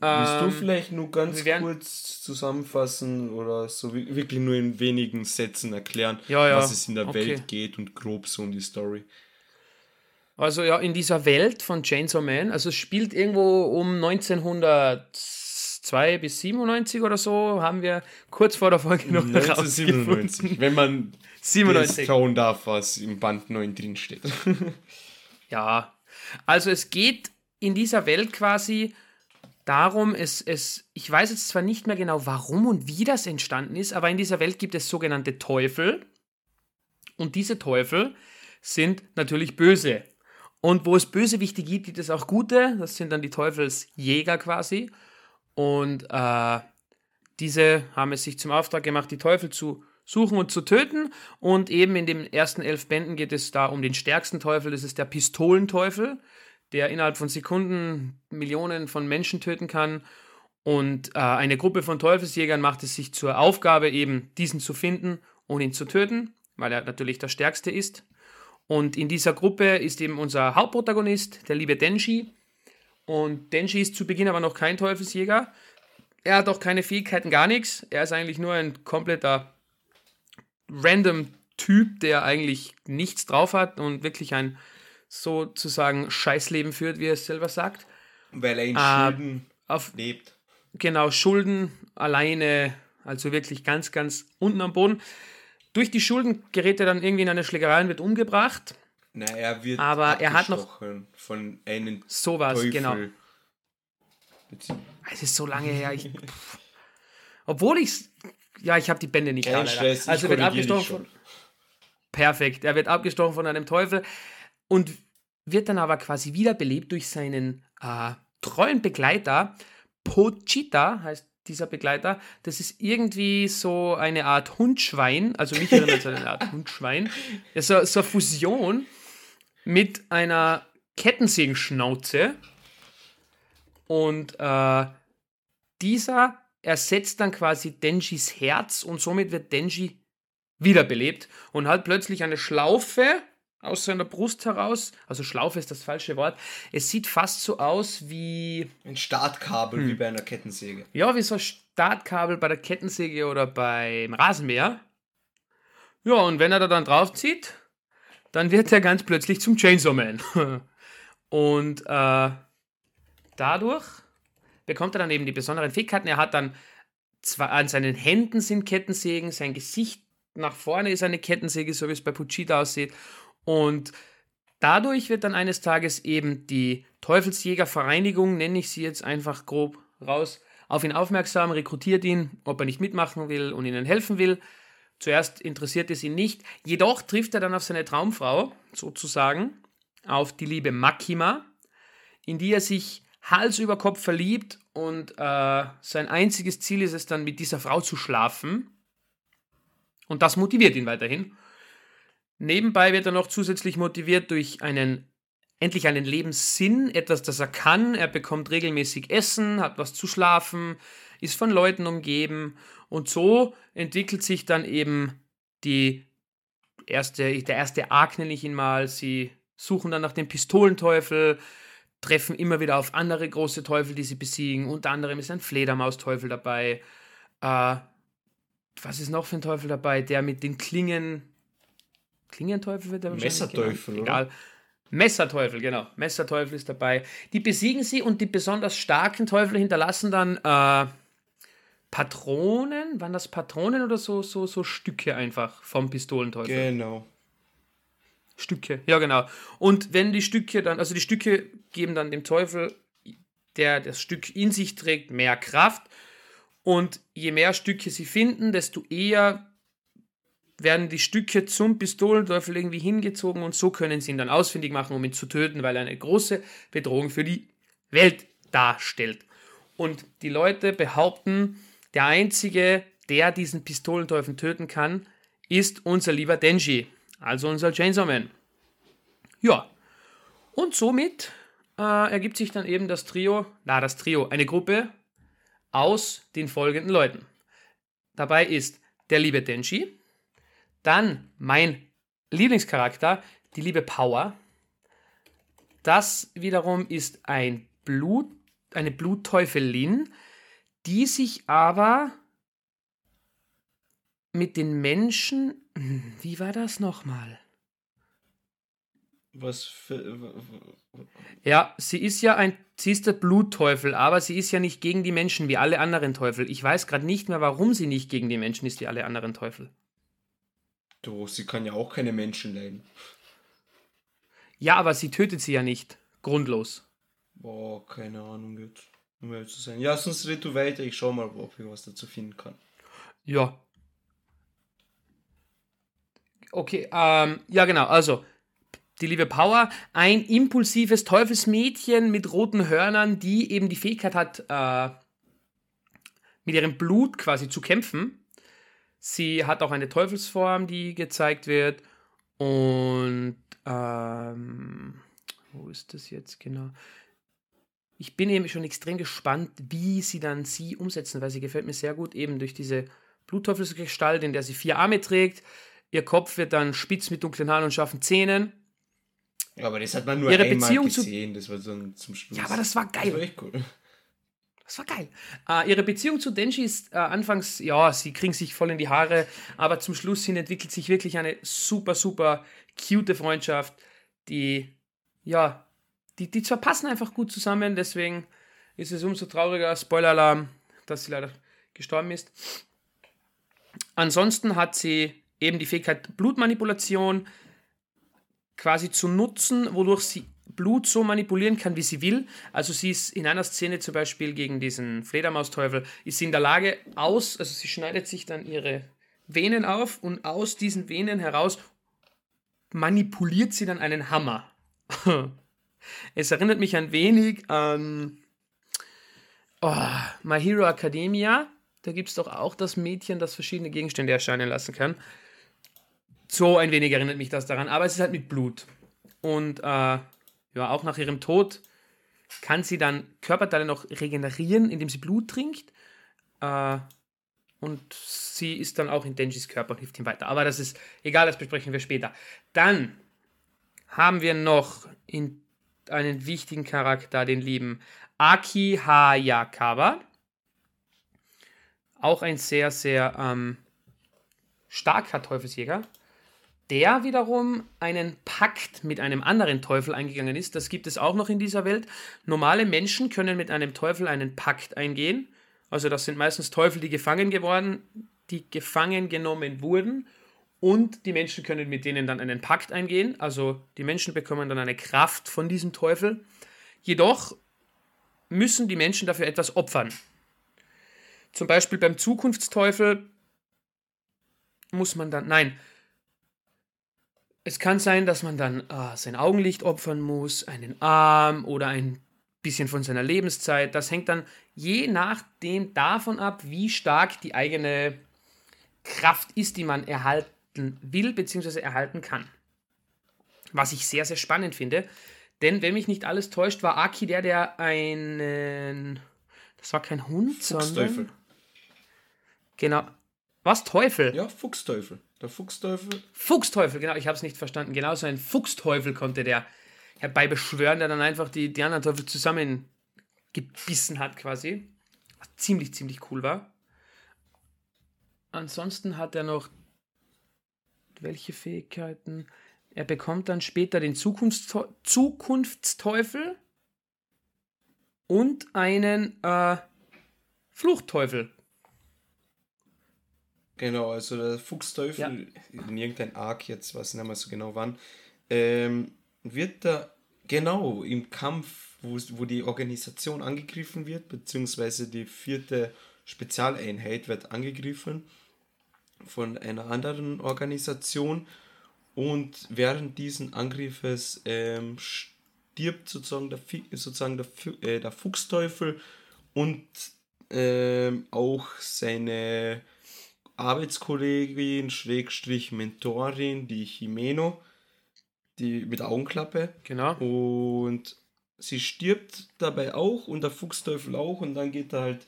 Willst du Ähm, vielleicht nur ganz kurz zusammenfassen oder so wi- wirklich nur in wenigen Sätzen erklären, Ja, ja, was es in der okay. Welt geht und grob so um die Story? Also ja, in dieser Welt von Chainsaw Man, also es spielt irgendwo um 1902 bis 97 oder so, haben wir kurz vor der Folge noch [laughs] 1997, herausgefunden. wenn man das 97. trauen darf, was im Band 9 drin steht. Ja, also es geht in dieser Welt quasi darum, es, es, ich weiß jetzt zwar nicht mehr genau, warum und wie das entstanden ist, aber in dieser Welt gibt es sogenannte Teufel. Und diese Teufel sind natürlich böse. Und wo es Bösewichte gibt, gibt es auch gute. Das sind dann die Teufelsjäger quasi. Und äh, diese haben es sich zum Auftrag gemacht, die Teufel zu suchen und zu töten. Und eben in den ersten elf Bänden geht es da um den stärksten Teufel. Das ist der Pistolenteufel, der innerhalb von Sekunden Millionen von Menschen töten kann. Und äh, eine Gruppe von Teufelsjägern macht es sich zur Aufgabe, eben diesen zu finden und ihn zu töten, weil er natürlich der Stärkste ist. Und in dieser Gruppe ist eben unser Hauptprotagonist, der liebe Denji. Und Denji ist zu Beginn aber noch kein Teufelsjäger. Er hat auch keine Fähigkeiten, gar nichts. Er ist eigentlich nur ein kompletter random Typ, der eigentlich nichts drauf hat und wirklich ein sozusagen Scheißleben führt, wie er es selber sagt. Weil er in Ah, Schulden Auf lebt. genau Schulden alleine, also wirklich ganz, ganz unten am Boden. Durch die Schulden gerät er dann irgendwie in eine Schlägerei und wird umgebracht. Na, er wird Aber er hat noch- abgestochen von einem Sowas, Teufel. genau. Bezieh- Es ist so lange her. Ich, obwohl ich ja, ich habe die Bände nicht Kein. Stress, also er wird abgestochen von. Perfekt. Er wird abgestochen von einem Teufel und wird dann aber quasi wiederbelebt durch seinen äh, treuen Begleiter. Pochita heißt dieser Begleiter. Das ist irgendwie so eine Art Hundschwein. Also mich erinnert es an eine Art [laughs] Hundschwein. Ist so, so eine Fusion mit einer Kettensägenschnauze. Und äh, dieser ersetzt dann quasi Denjis Herz und somit wird Denji wiederbelebt und hat plötzlich eine Schlaufe aus seiner Brust heraus. Also Schlaufe ist das falsche Wort. Es sieht fast so aus wie, Ein Startkabel Hm. wie bei einer Kettensäge. ja, wie so ein Startkabel bei der Kettensäge oder beim Rasenmäher. Ja, und wenn er da dann draufzieht, dann wird er ganz plötzlich zum Chainsaw Man. [laughs] Und äh, dadurch bekommt er dann eben die besonderen Fähigkeiten. Er hat dann zwar an seinen Händen sind Kettensägen, sein Gesicht nach vorne ist eine Kettensäge, so wie es bei Puchita aussieht. Und dadurch wird dann eines Tages eben die Teufelsjägervereinigung, nenne ich sie jetzt einfach grob raus, auf ihn aufmerksam, rekrutiert ihn, ob er nicht mitmachen will und ihnen helfen will. Zuerst interessiert es ihn nicht, jedoch trifft er dann auf seine Traumfrau, sozusagen, auf die liebe Makima, in die er sich Hals über Kopf verliebt und äh, sein einziges Ziel ist es dann, mit dieser Frau zu schlafen. Und das motiviert ihn weiterhin. Nebenbei wird er noch zusätzlich motiviert durch einen endlich einen Lebenssinn, etwas, das er kann. Er bekommt regelmäßig Essen, hat was zu schlafen, ist von Leuten umgeben. Und so entwickelt sich dann eben die erste, der erste Arc, nenne ich ihn mal. Sie suchen dann nach dem Pistolenteufel, treffen immer wieder auf andere große Teufel, die sie besiegen. Unter anderem ist ein Fledermausteufel dabei. Äh, was ist noch für ein Teufel dabei? Der mit den Klingen. Klingenteufel wird der wahrscheinlich Messerteufel, genannt. Egal. Messerteufel, genau. Messerteufel ist dabei. Die besiegen sie und die besonders starken Teufel hinterlassen dann äh, Patronen. Waren das Patronen oder so, so, so Stücke einfach vom Pistolenteufel? Genau. Stücke, ja genau. Und wenn die Stücke dann, also die Stücke geben dann dem Teufel, der das Stück in sich trägt, mehr Kraft. Und je mehr Stücke sie finden, desto eher werden die Stücke zum Pistolenteufel irgendwie hingezogen und so können sie ihn dann ausfindig machen, um ihn zu töten, weil er eine große Bedrohung für die Welt darstellt. Und die Leute behaupten, der einzige, der diesen Pistolenteufel töten kann, ist unser lieber Denji, also unser Chainsaw Man. Ja, und somit äh, ergibt sich dann eben das Trio, na das Trio, eine Gruppe aus den folgenden Leuten. Dabei ist der liebe Denji, dann mein Lieblingscharakter, die liebe Power. Das wiederum ist ein Blut, eine Blutteufelin, die sich aber mit den Menschen. Wie war das nochmal? Was für. Ja, sie ist ja ein. Sie ist der Blutteufel, aber sie ist ja nicht gegen die Menschen wie alle anderen Teufel. Ich weiß gerade nicht mehr, warum sie nicht gegen die Menschen ist wie alle anderen Teufel. Du, sie kann ja auch keine Menschen leiden. Ja, aber sie tötet sie ja nicht. Grundlos. Boah, keine Ahnung jetzt. Um ehrlich zu sein. Ja, sonst red du weiter. Ich schau mal, ob ich was dazu finden kann. Ja. Okay, ähm, ja genau, also die liebe Power, ein impulsives Teufelsmädchen mit roten Hörnern, die eben die Fähigkeit hat, äh, mit ihrem Blut quasi zu kämpfen. Sie hat auch eine Teufelsform, die gezeigt wird. Und ähm, wo ist das jetzt genau? Ich bin eben schon extrem gespannt, wie sie dann sie umsetzen, weil sie gefällt mir sehr gut, eben durch diese Blutteufelsgestalt, in der sie vier Arme trägt. Ihr Kopf wird dann spitz mit dunklen Haaren und scharfen Zähnen. Ja, aber das hat man nur Ihre einmal Beziehung gesehen, das war so zum Schluss. Ja, aber das war geil. Das war echt cool. Das war geil. Äh, ihre Beziehung zu Denji ist äh, anfangs, ja, sie kriegen sich voll in die Haare, aber zum Schluss hin entwickelt sich wirklich eine super, super cute Freundschaft, die, ja, die, die zwar passen einfach gut zusammen, deswegen ist es umso trauriger, Spoiler-Alarm, dass sie leider gestorben ist. Ansonsten hat sie eben die Fähigkeit Blutmanipulation quasi zu nutzen, wodurch sie Blut so manipulieren kann, wie sie will. Also sie ist in einer Szene zum Beispiel gegen diesen Fledermausteufel, ist sie in der Lage aus, also sie schneidet sich dann ihre Venen auf und aus diesen Venen heraus manipuliert sie dann einen Hammer. [laughs] es erinnert mich ein wenig an oh, My Hero Academia. Da gibt es doch auch das Mädchen, das verschiedene Gegenstände erscheinen lassen kann. So ein wenig erinnert mich das daran, aber es ist halt mit Blut. Und äh, ja, auch nach ihrem Tod kann sie dann Körperteile noch regenerieren, indem sie Blut trinkt. Äh, und sie ist dann auch in Denjis Körper und hilft ihm weiter. Aber das ist egal, das besprechen wir später. Dann haben wir noch in einen wichtigen Charakter, den lieben Aki Hayakawa. Auch ein sehr, sehr ähm, starker Teufelsjäger der wiederum einen Pakt mit einem anderen Teufel eingegangen ist. Das gibt es auch noch in dieser Welt. Normale Menschen können mit einem Teufel einen Pakt eingehen. Also das sind meistens Teufel, die gefangen geworden, die gefangen genommen wurden. Und die Menschen können mit denen dann einen Pakt eingehen. Also die Menschen bekommen dann eine Kraft von diesem Teufel. Jedoch müssen die Menschen dafür etwas opfern. Zum Beispiel beim Zukunftsteufel muss man dann, nein, es kann sein, dass man dann äh, sein Augenlicht opfern muss, einen Arm oder ein bisschen von seiner Lebenszeit. Das hängt dann je nachdem davon ab, wie stark die eigene Kraft ist, die man erhalten will bzw. erhalten kann. Was ich sehr, sehr spannend finde, Denn, wenn mich nicht alles täuscht, war Aki der, der einen. Das war kein Hund, sondern. Genau. Was? Teufel? Ja, Fuchsteufel. Der Fuchsteufel. Fuchsteufel, genau, ich habe es nicht verstanden. Genau so ein Fuchsteufel konnte der herbeibeschwören, der dann einfach die, die anderen Teufel zusammengebissen hat, quasi. Was ziemlich, ziemlich cool war. Ansonsten hat er noch. Welche Fähigkeiten? Er bekommt dann später den Zukunftsteu Zukunftsteufel und einen äh, Fluchtteufel. Genau, also der Fuchsteufel, in irgendein Arc jetzt, weiß nicht mehr so genau wann, ähm, wird da genau im Kampf, wo, wo die Organisation angegriffen wird, beziehungsweise die vierte Spezialeinheit wird angegriffen von einer anderen Organisation und während diesen Angriffes ähm, stirbt sozusagen der, sozusagen der, äh, der Fuchsteufel und ähm, auch seine Arbeitskollegin, Schrägstrich Mentorin, die Jimeno, die mit Augenklappe. Genau. Und sie stirbt dabei auch und der Fuchsteufel auch und dann geht er halt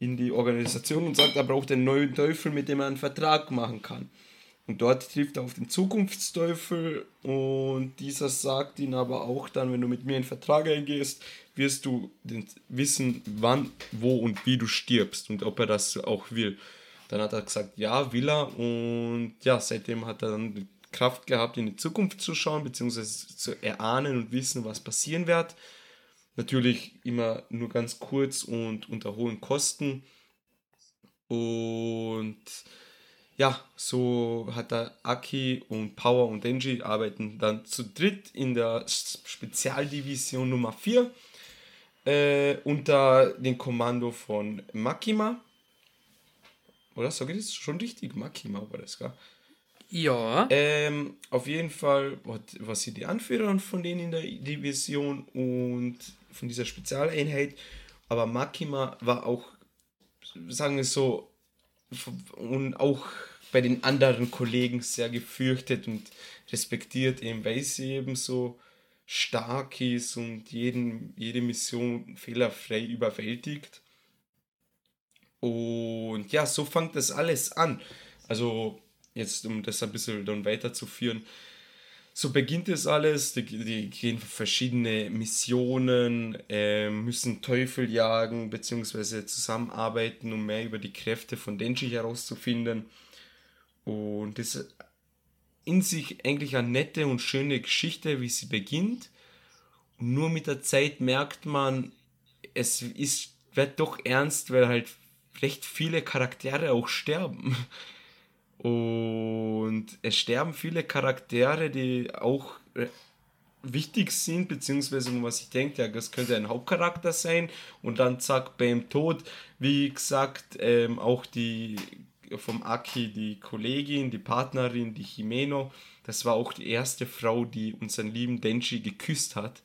in die Organisation und sagt, er braucht einen neuen Teufel, mit dem er einen Vertrag machen kann. Und dort trifft er auf den Zukunftsteufel und dieser sagt ihn aber auch dann, wenn du mit mir einen Vertrag eingehst, wirst du wissen, wann, wo und wie du stirbst und ob er das auch will. Dann hat er gesagt, ja, will er und ja, seitdem hat er dann die Kraft gehabt, in die Zukunft zu schauen, beziehungsweise zu erahnen und wissen, was passieren wird. Natürlich immer nur ganz kurz und unter hohen Kosten. Und ja, so hat er Aki und Power und Denji arbeiten dann zu dritt in der Spezialdivision Nummer 4 äh, unter dem Kommando von Makima. Oder sage ich das schon richtig? Makima war das, gell? Ja. Ähm, auf jeden Fall war, war sie die Anführerin von denen in der Division und von dieser Spezialeinheit. Aber Makima war auch, sagen wir so, und auch bei den anderen Kollegen sehr gefürchtet und respektiert, eben weil sie eben so stark ist und jeden, jede Mission fehlerfrei überwältigt. Und ja, so fängt das alles an. Also jetzt um das ein bisschen dann weiterzuführen, so beginnt es alles. Die, die gehen verschiedene Missionen, äh, müssen Teufel jagen, beziehungsweise zusammenarbeiten, um mehr über die Kräfte von Denji herauszufinden. Und das ist in sich eigentlich eine nette und schöne Geschichte, wie sie beginnt. Und nur mit der Zeit merkt man, es ist, wird doch ernst, weil halt recht viele Charaktere auch sterben. Und es sterben viele Charaktere, die auch wichtig sind, beziehungsweise wo man sich denkt, ja, das könnte ein Hauptcharakter sein. Und dann zack, beim Tod, wie gesagt, ähm, auch die vom Aki, die Kollegin, die Partnerin, die Jimeno, das war auch die erste Frau, die unseren lieben Denji geküsst hat.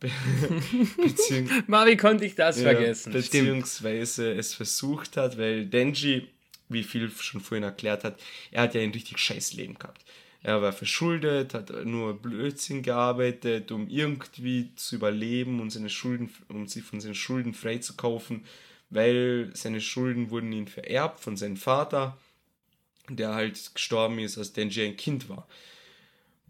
Be [laughs] Beziehung [laughs] wie konnte ich das ja, vergessen? Stimmt. beziehungsweise es versucht hat, weil Denji, wie viel schon vorhin erklärt hat, er hat ja ein richtig scheiß Leben gehabt. Er war verschuldet, hat nur Blödsinn gearbeitet, um irgendwie zu überleben und seine Schulden, um sich von seinen Schulden freizukaufen, weil seine Schulden wurden ihm vererbt von seinem Vater, der halt gestorben ist, als Denji ein Kind war.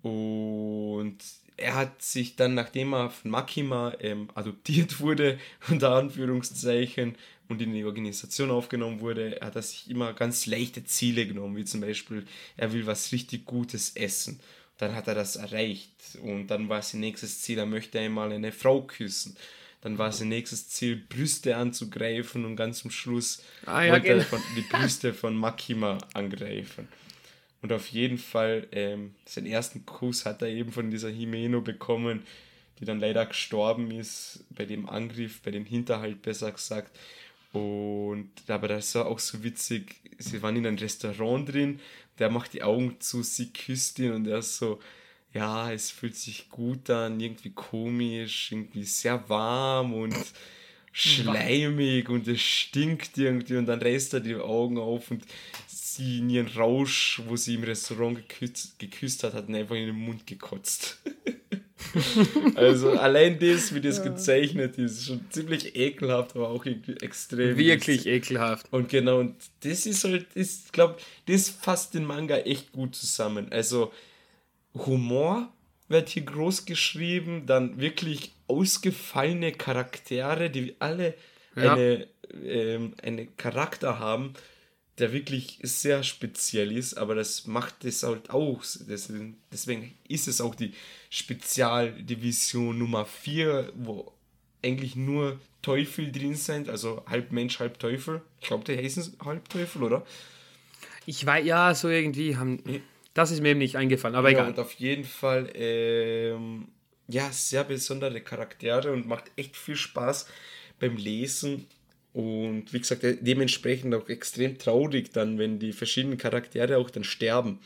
Und er hat sich dann, nachdem er von Makima ähm, adoptiert wurde, [laughs] unter Anführungszeichen, und in die Organisation aufgenommen wurde, hat er sich immer ganz leichte Ziele genommen, wie zum Beispiel, er will was richtig Gutes essen. Dann hat er das erreicht. Und dann war sein nächstes Ziel, er möchte einmal eine Frau küssen. Dann war sein nächstes Ziel, Brüste anzugreifen und ganz zum Schluss Ah, ja, wollte er genau. von, die Brüste von Makima angreifen. Und auf jeden Fall, ähm, seinen ersten Kuss hat er eben von dieser Himeno bekommen, die dann leider gestorben ist bei dem Angriff, bei dem Hinterhalt besser gesagt. Und aber das war auch so witzig, sie waren in einem Restaurant drin, der macht die Augen zu, sie küsst ihn und er ist so, ja, es fühlt sich gut an, irgendwie komisch, irgendwie sehr warm und schleimig und es stinkt irgendwie. Und dann reißt er die Augen auf und sie in ihren Rausch, wo sie im Restaurant geküsst, geküsst hat, hat ihn einfach in den Mund gekotzt. [laughs] also allein das, wie das gezeichnet ist, ist schon ziemlich ekelhaft, aber auch irgendwie extrem. Wirklich ekelhaft. Und genau, und das ist halt, ich glaube, das fasst den Manga echt gut zusammen. Also Humor wird hier groß geschrieben, dann wirklich ausgefallene Charaktere, die alle ja. eine, ähm, einen Charakter haben, der wirklich sehr speziell ist, aber das macht es halt auch. Deswegen, deswegen ist es auch die Spezialdivision Nummer 4, wo eigentlich nur Teufel drin sind, also halb Mensch, halb Teufel. Ich glaube, die heißen halb Teufel, oder? Ich weiß, ja, so irgendwie haben. Das ist mir eben nicht eingefallen, aber ja, egal. Und auf jeden Fall, ähm, ja, sehr besondere Charaktere und macht echt viel Spaß beim Lesen. Und wie gesagt, dementsprechend auch extrem traurig dann, wenn die verschiedenen Charaktere auch dann sterben.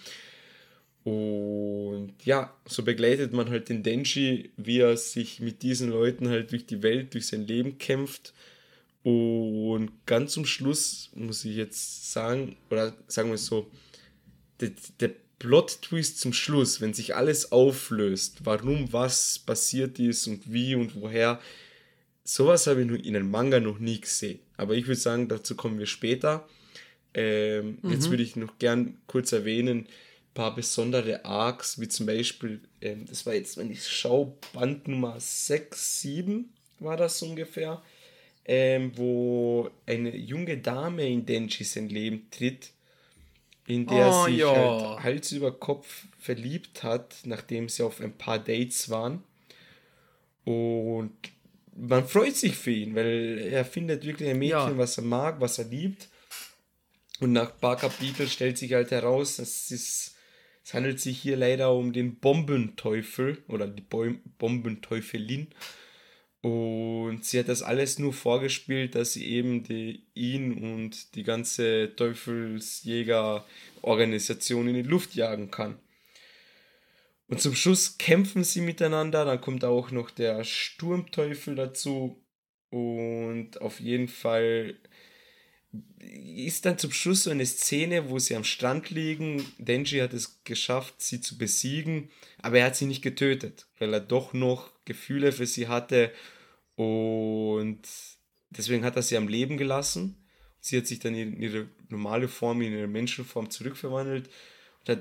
Und ja, so begleitet man halt den Denji, wie er sich mit diesen Leuten halt durch die Welt, durch sein Leben kämpft. Und ganz zum Schluss muss ich jetzt sagen, oder sagen wir es so, der, der Plot-Twist zum Schluss, wenn sich alles auflöst, warum was passiert ist und wie und woher, sowas habe ich in einem Manga noch nie gesehen. Aber ich würde sagen, dazu kommen wir später. Ähm, mhm. Jetzt würde ich noch gern kurz erwähnen, ein paar besondere Arcs, wie zum Beispiel, ähm, das war jetzt, wenn ich schaue, Band Nummer 6, 7 war das ungefähr, ähm, wo eine junge Dame in Denji sein Leben tritt, in der oh, sich halt Hals über Kopf verliebt hat, nachdem sie auf ein paar Dates waren. Und man freut sich für ihn, weil er findet wirklich ein Mädchen, ja. was er mag, was er liebt. Und nach ein paar Kapiteln stellt sich halt heraus, dass es, es handelt sich hier leider um den Bombenteufel oder die Bombenteufelin. Und sie hat das alles nur vorgespielt, dass sie eben die, ihn und die ganze Teufelsjäger-Organisation in die Luft jagen kann. Und zum Schluss kämpfen sie miteinander, dann kommt auch noch der Sturmteufel dazu. Und auf jeden Fall ist dann zum Schluss so eine Szene, wo sie am Strand liegen. Denji hat es geschafft, sie zu besiegen, aber er hat sie nicht getötet, weil er doch noch Gefühle für sie hatte und deswegen hat er sie am Leben gelassen. Sie hat sich dann in ihre normale Form, in ihre Menschenform zurückverwandelt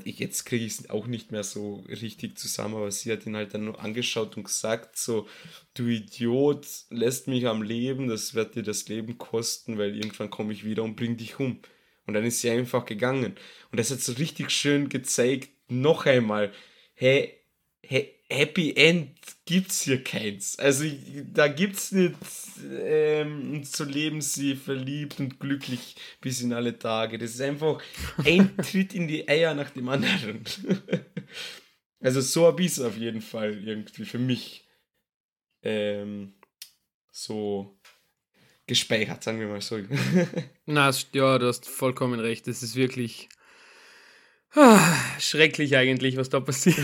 jetzt kriege ich es auch nicht mehr so richtig zusammen, aber sie hat ihn halt dann nur angeschaut und gesagt, so, du Idiot, lässt mich am Leben, das wird dir das Leben kosten, weil irgendwann komme ich wieder und bring dich um. Und dann ist sie einfach gegangen. Und das hat so richtig schön gezeigt, noch einmal, hey, hey, Happy End gibt's hier keins. Also da gibt's nicht ähm, so leben sie verliebt und glücklich bis in alle Tage. Das ist einfach ein [laughs] Tritt in die Eier nach dem anderen. [laughs] also so habe ich es auf jeden Fall irgendwie für mich ähm, so gespeichert, sagen wir mal so. [laughs] Na, ja, du hast vollkommen recht. Es ist wirklich ah, schrecklich eigentlich, was da passiert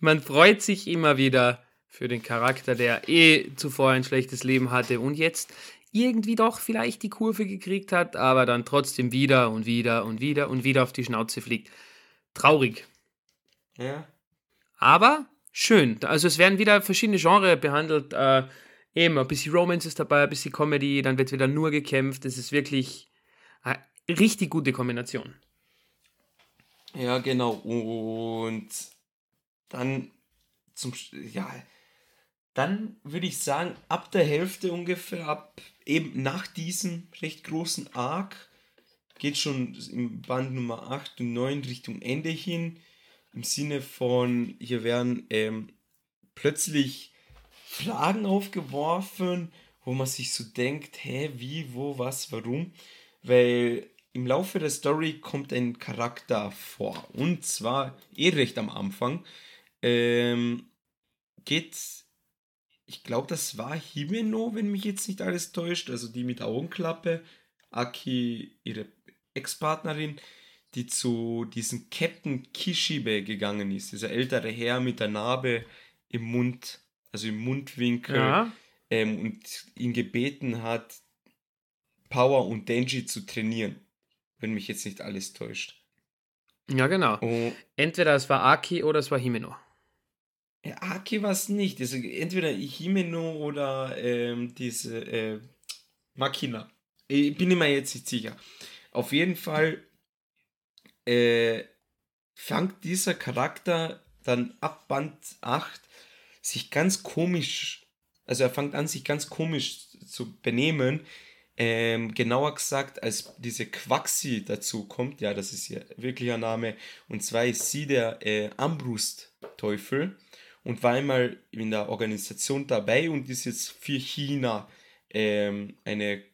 man freut sich immer wieder für den Charakter, der eh zuvor ein schlechtes Leben hatte und jetzt irgendwie doch vielleicht die Kurve gekriegt hat, aber dann trotzdem wieder und wieder und wieder und wieder auf die Schnauze fliegt. Traurig. Ja. Aber schön. Also es werden wieder verschiedene Genres behandelt. Äh, eben, ein bisschen Romance ist dabei, ein bisschen Comedy, dann wird wieder nur gekämpft. Es ist wirklich eine richtig gute Kombination. Ja, genau. Und dann zum, ja, dann würde ich sagen, ab der Hälfte ungefähr, ab eben nach diesem recht großen Arc, geht schon im Band Nummer 8 und 9 Richtung Ende hin. Im Sinne von, hier werden ähm, plötzlich Fragen aufgeworfen, wo man sich so denkt, hä, wie, wo, was, warum. Weil im Laufe der Story kommt ein Charakter vor. Und zwar eh recht am Anfang ähm, geht, ich glaube, das war Himeno, wenn mich jetzt nicht alles täuscht, also die mit Augenklappe, Aki, ihre Ex-Partnerin, die zu diesem Captain Kishibe gegangen ist, dieser ältere Herr mit der Narbe im Mund, also im Mundwinkel, ja. ähm, und ihn gebeten hat, Power und Denji zu trainieren, wenn mich jetzt nicht alles täuscht. Ja, genau. Oh. Entweder es war Aki oder es war Himeno. Ja, Aki war es nicht. Also entweder Himeno oder ähm, diese äh, Makina. Ich bin mir jetzt nicht sicher. Auf jeden Fall äh, fängt dieser Charakter dann ab Band 8 sich ganz komisch, also er fängt an, sich ganz komisch zu benehmen. Ähm, genauer gesagt, als diese Quaxi dazu kommt, ja, das ist ihr wirklicher Name, und zwar ist sie der äh, Ambrust-Teufel und war einmal in der Organisation dabei und ist jetzt für China ähm, eine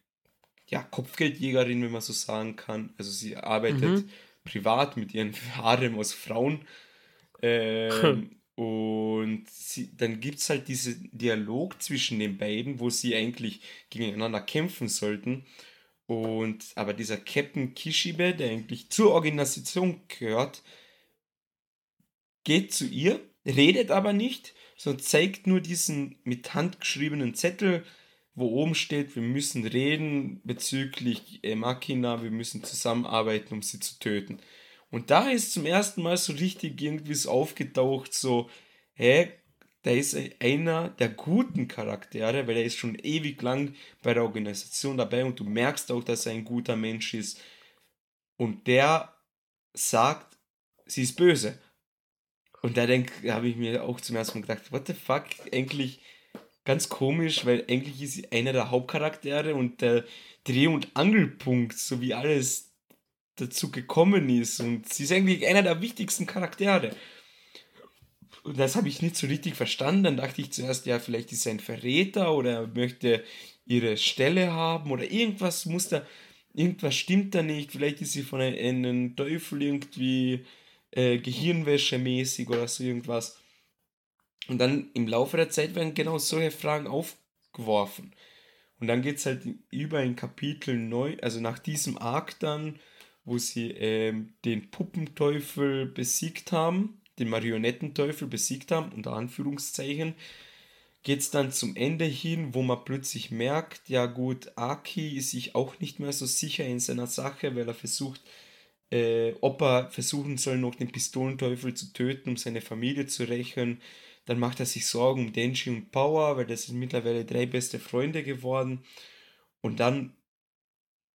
ja, Kopfgeldjägerin, wenn man so sagen kann. Also sie arbeitet mhm. privat mit ihren [laughs] Harem aus Frauen. Ähm, und sie, dann gibt es halt diesen Dialog zwischen den beiden, wo sie eigentlich gegeneinander kämpfen sollten. Und aber dieser Captain Kishibe, der eigentlich zur Organisation gehört, geht zu ihr, redet aber nicht, sondern zeigt nur diesen mit Hand geschriebenen Zettel, wo oben steht, wir müssen reden bezüglich äh, Machina, wir müssen zusammenarbeiten, um sie zu töten. Und da ist zum ersten Mal so richtig irgendwie so aufgetaucht, so, hä, der ist einer der guten Charaktere, weil er ist schon ewig lang bei der Organisation dabei und du merkst auch, dass er ein guter Mensch ist. Und der sagt, sie ist böse. Und da habe ich mir auch zum ersten Mal gedacht, what the fuck, eigentlich ganz komisch, weil eigentlich ist sie einer der Hauptcharaktere und der Dreh- und Angelpunkt, so wie alles dazu gekommen ist. Und sie ist eigentlich einer der wichtigsten Charaktere. Und das habe ich nicht so richtig verstanden. Dann dachte ich zuerst, ja, vielleicht ist sie ein Verräter oder möchte ihre Stelle haben oder irgendwas muss da, irgendwas stimmt da nicht. Vielleicht ist sie von einem Teufel irgendwie äh, Gehirnwäsche-mäßig oder so irgendwas. Und dann im Laufe der Zeit werden genau solche Fragen aufgeworfen. Und dann geht es halt über in Kapitel 9, also nach diesem Arc dann, wo sie ähm, den Puppenteufel besiegt haben, den Marionettenteufel besiegt haben, unter Anführungszeichen, geht es dann zum Ende hin, wo man plötzlich merkt, ja gut, Aki ist sich auch nicht mehr so sicher in seiner Sache, weil er versucht, äh, ob er versuchen soll, noch den Pistolenteufel zu töten, um seine Familie zu rächen. Dann macht er sich Sorgen um Denji und Power, weil das sind mittlerweile drei beste Freunde geworden. Und dann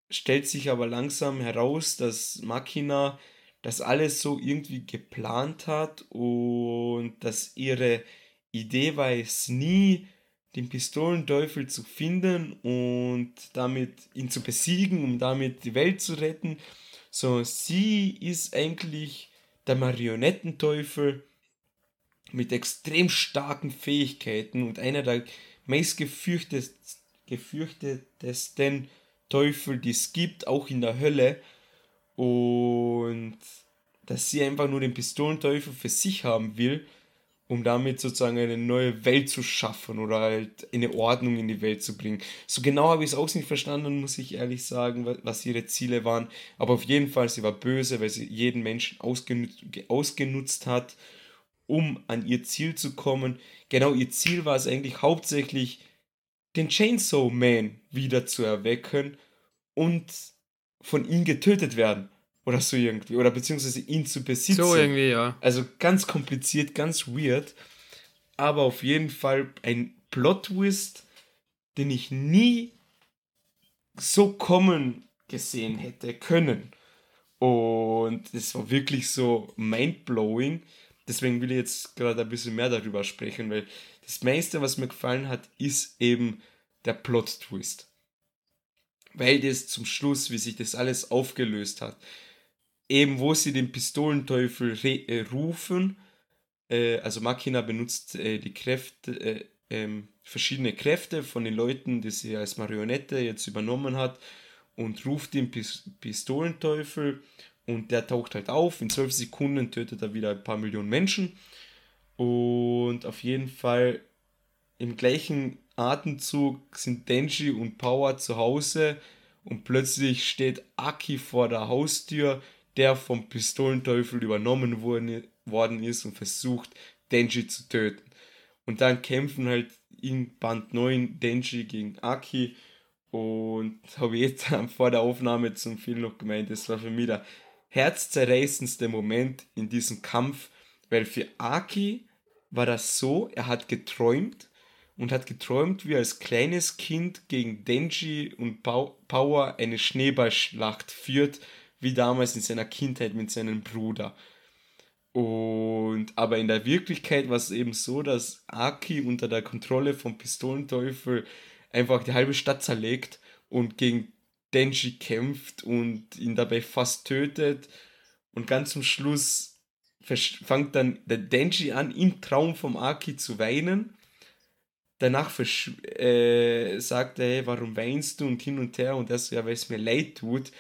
stellt sich aber langsam heraus, dass Makina das alles so irgendwie geplant hat und dass ihre Idee war es nie, den Pistolenteufel zu finden und damit ihn zu besiegen, um damit die Welt zu retten, so, sie ist eigentlich der Marionettenteufel mit extrem starken Fähigkeiten und einer der meist Teufel, die es gibt, auch in der Hölle. Und dass sie einfach nur den Pistolenteufel für sich haben will um damit sozusagen eine neue Welt zu schaffen oder halt eine Ordnung in die Welt zu bringen. So genau habe ich es auch nicht verstanden, muss ich ehrlich sagen, was ihre Ziele waren. Aber auf jeden Fall, sie war böse, weil sie jeden Menschen ausgenutzt, ausgenutzt hat, um an ihr Ziel zu kommen. Genau, ihr Ziel war es eigentlich hauptsächlich, den Chainsaw Man wieder zu erwecken und von ihm getötet werden. Oder so irgendwie. Oder beziehungsweise ihn zu besitzen. So irgendwie, ja. Also ganz kompliziert, ganz weird. Aber auf jeden Fall ein Plot-Twist, den ich nie so kommen gesehen hätte können. Und es war wirklich so mind-blowing. Deswegen will ich jetzt gerade ein bisschen mehr darüber sprechen, weil das meiste, was mir gefallen hat, ist eben der Plot-Twist. Weil das zum Schluss, wie sich das alles aufgelöst hat, eben wo sie den Pistolenteufel äh, rufen, äh, also Makina benutzt äh, die Kräfte, äh, ähm, verschiedene Kräfte von den Leuten, die sie als Marionette jetzt übernommen hat und ruft den Pis Pistolenteufel und der taucht halt auf. In zwölf Sekunden tötet er wieder ein paar Millionen Menschen und auf jeden Fall im gleichen Atemzug sind Denji und Power zu Hause und plötzlich steht Aki vor der Haustür, der vom Pistolenteufel übernommen worden, ist und versucht, Denji zu töten. Und dann kämpfen halt in Band 9 Denji gegen Aki. Und habe jetzt [laughs] vor der Aufnahme zum Film noch gemeint, das war für mich der herzzerreißendste Moment in diesem Kampf, weil für Aki war das so, er hat geträumt und hat geträumt, wie er als kleines Kind gegen Denji und Power eine Schneeballschlacht führt, wie damals in seiner Kindheit mit seinem Bruder. Und aber in der Wirklichkeit war es eben so, dass Aki unter der Kontrolle vom Pistolenteufel einfach die halbe Stadt zerlegt und gegen Denji kämpft und ihn dabei fast tötet. Und ganz zum Schluss fängt dann der Denji an, im Traum vom Aki zu weinen. Danach äh, sagt er, hey, warum weinst du und hin und her und er so, ja, weil es mir leid tut.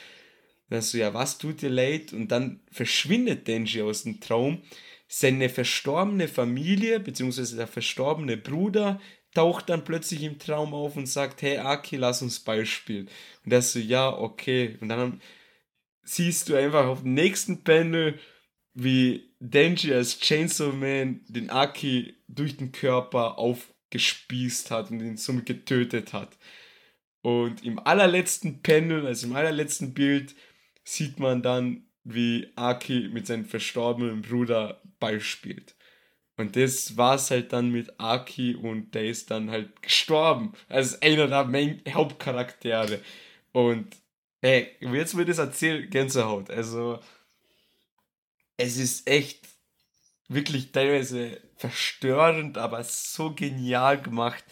Dann so, ja, was tut dir leid? Und dann verschwindet Denji aus dem Traum. Seine verstorbene Familie, beziehungsweise der verstorbene Bruder, taucht dann plötzlich im Traum auf und sagt, hey Aki, lass uns Ball spielen. Und er so, ja, okay. Und dann siehst du einfach auf dem nächsten Panel, wie Denji als Chainsaw Man den Aki durch den Körper aufgespießt hat und ihn somit getötet hat. Und im allerletzten Panel, also im allerletzten Bild, sieht man dann, wie Aki mit seinem verstorbenen Bruder Ball spielt. Und das war es halt dann mit Aki und der ist dann halt gestorben. Als einer der Main Hauptcharaktere. Und hey, jetzt wird es erzählt, Gänsehaut. Also, es ist echt wirklich teilweise verstörend, aber so genial gemacht,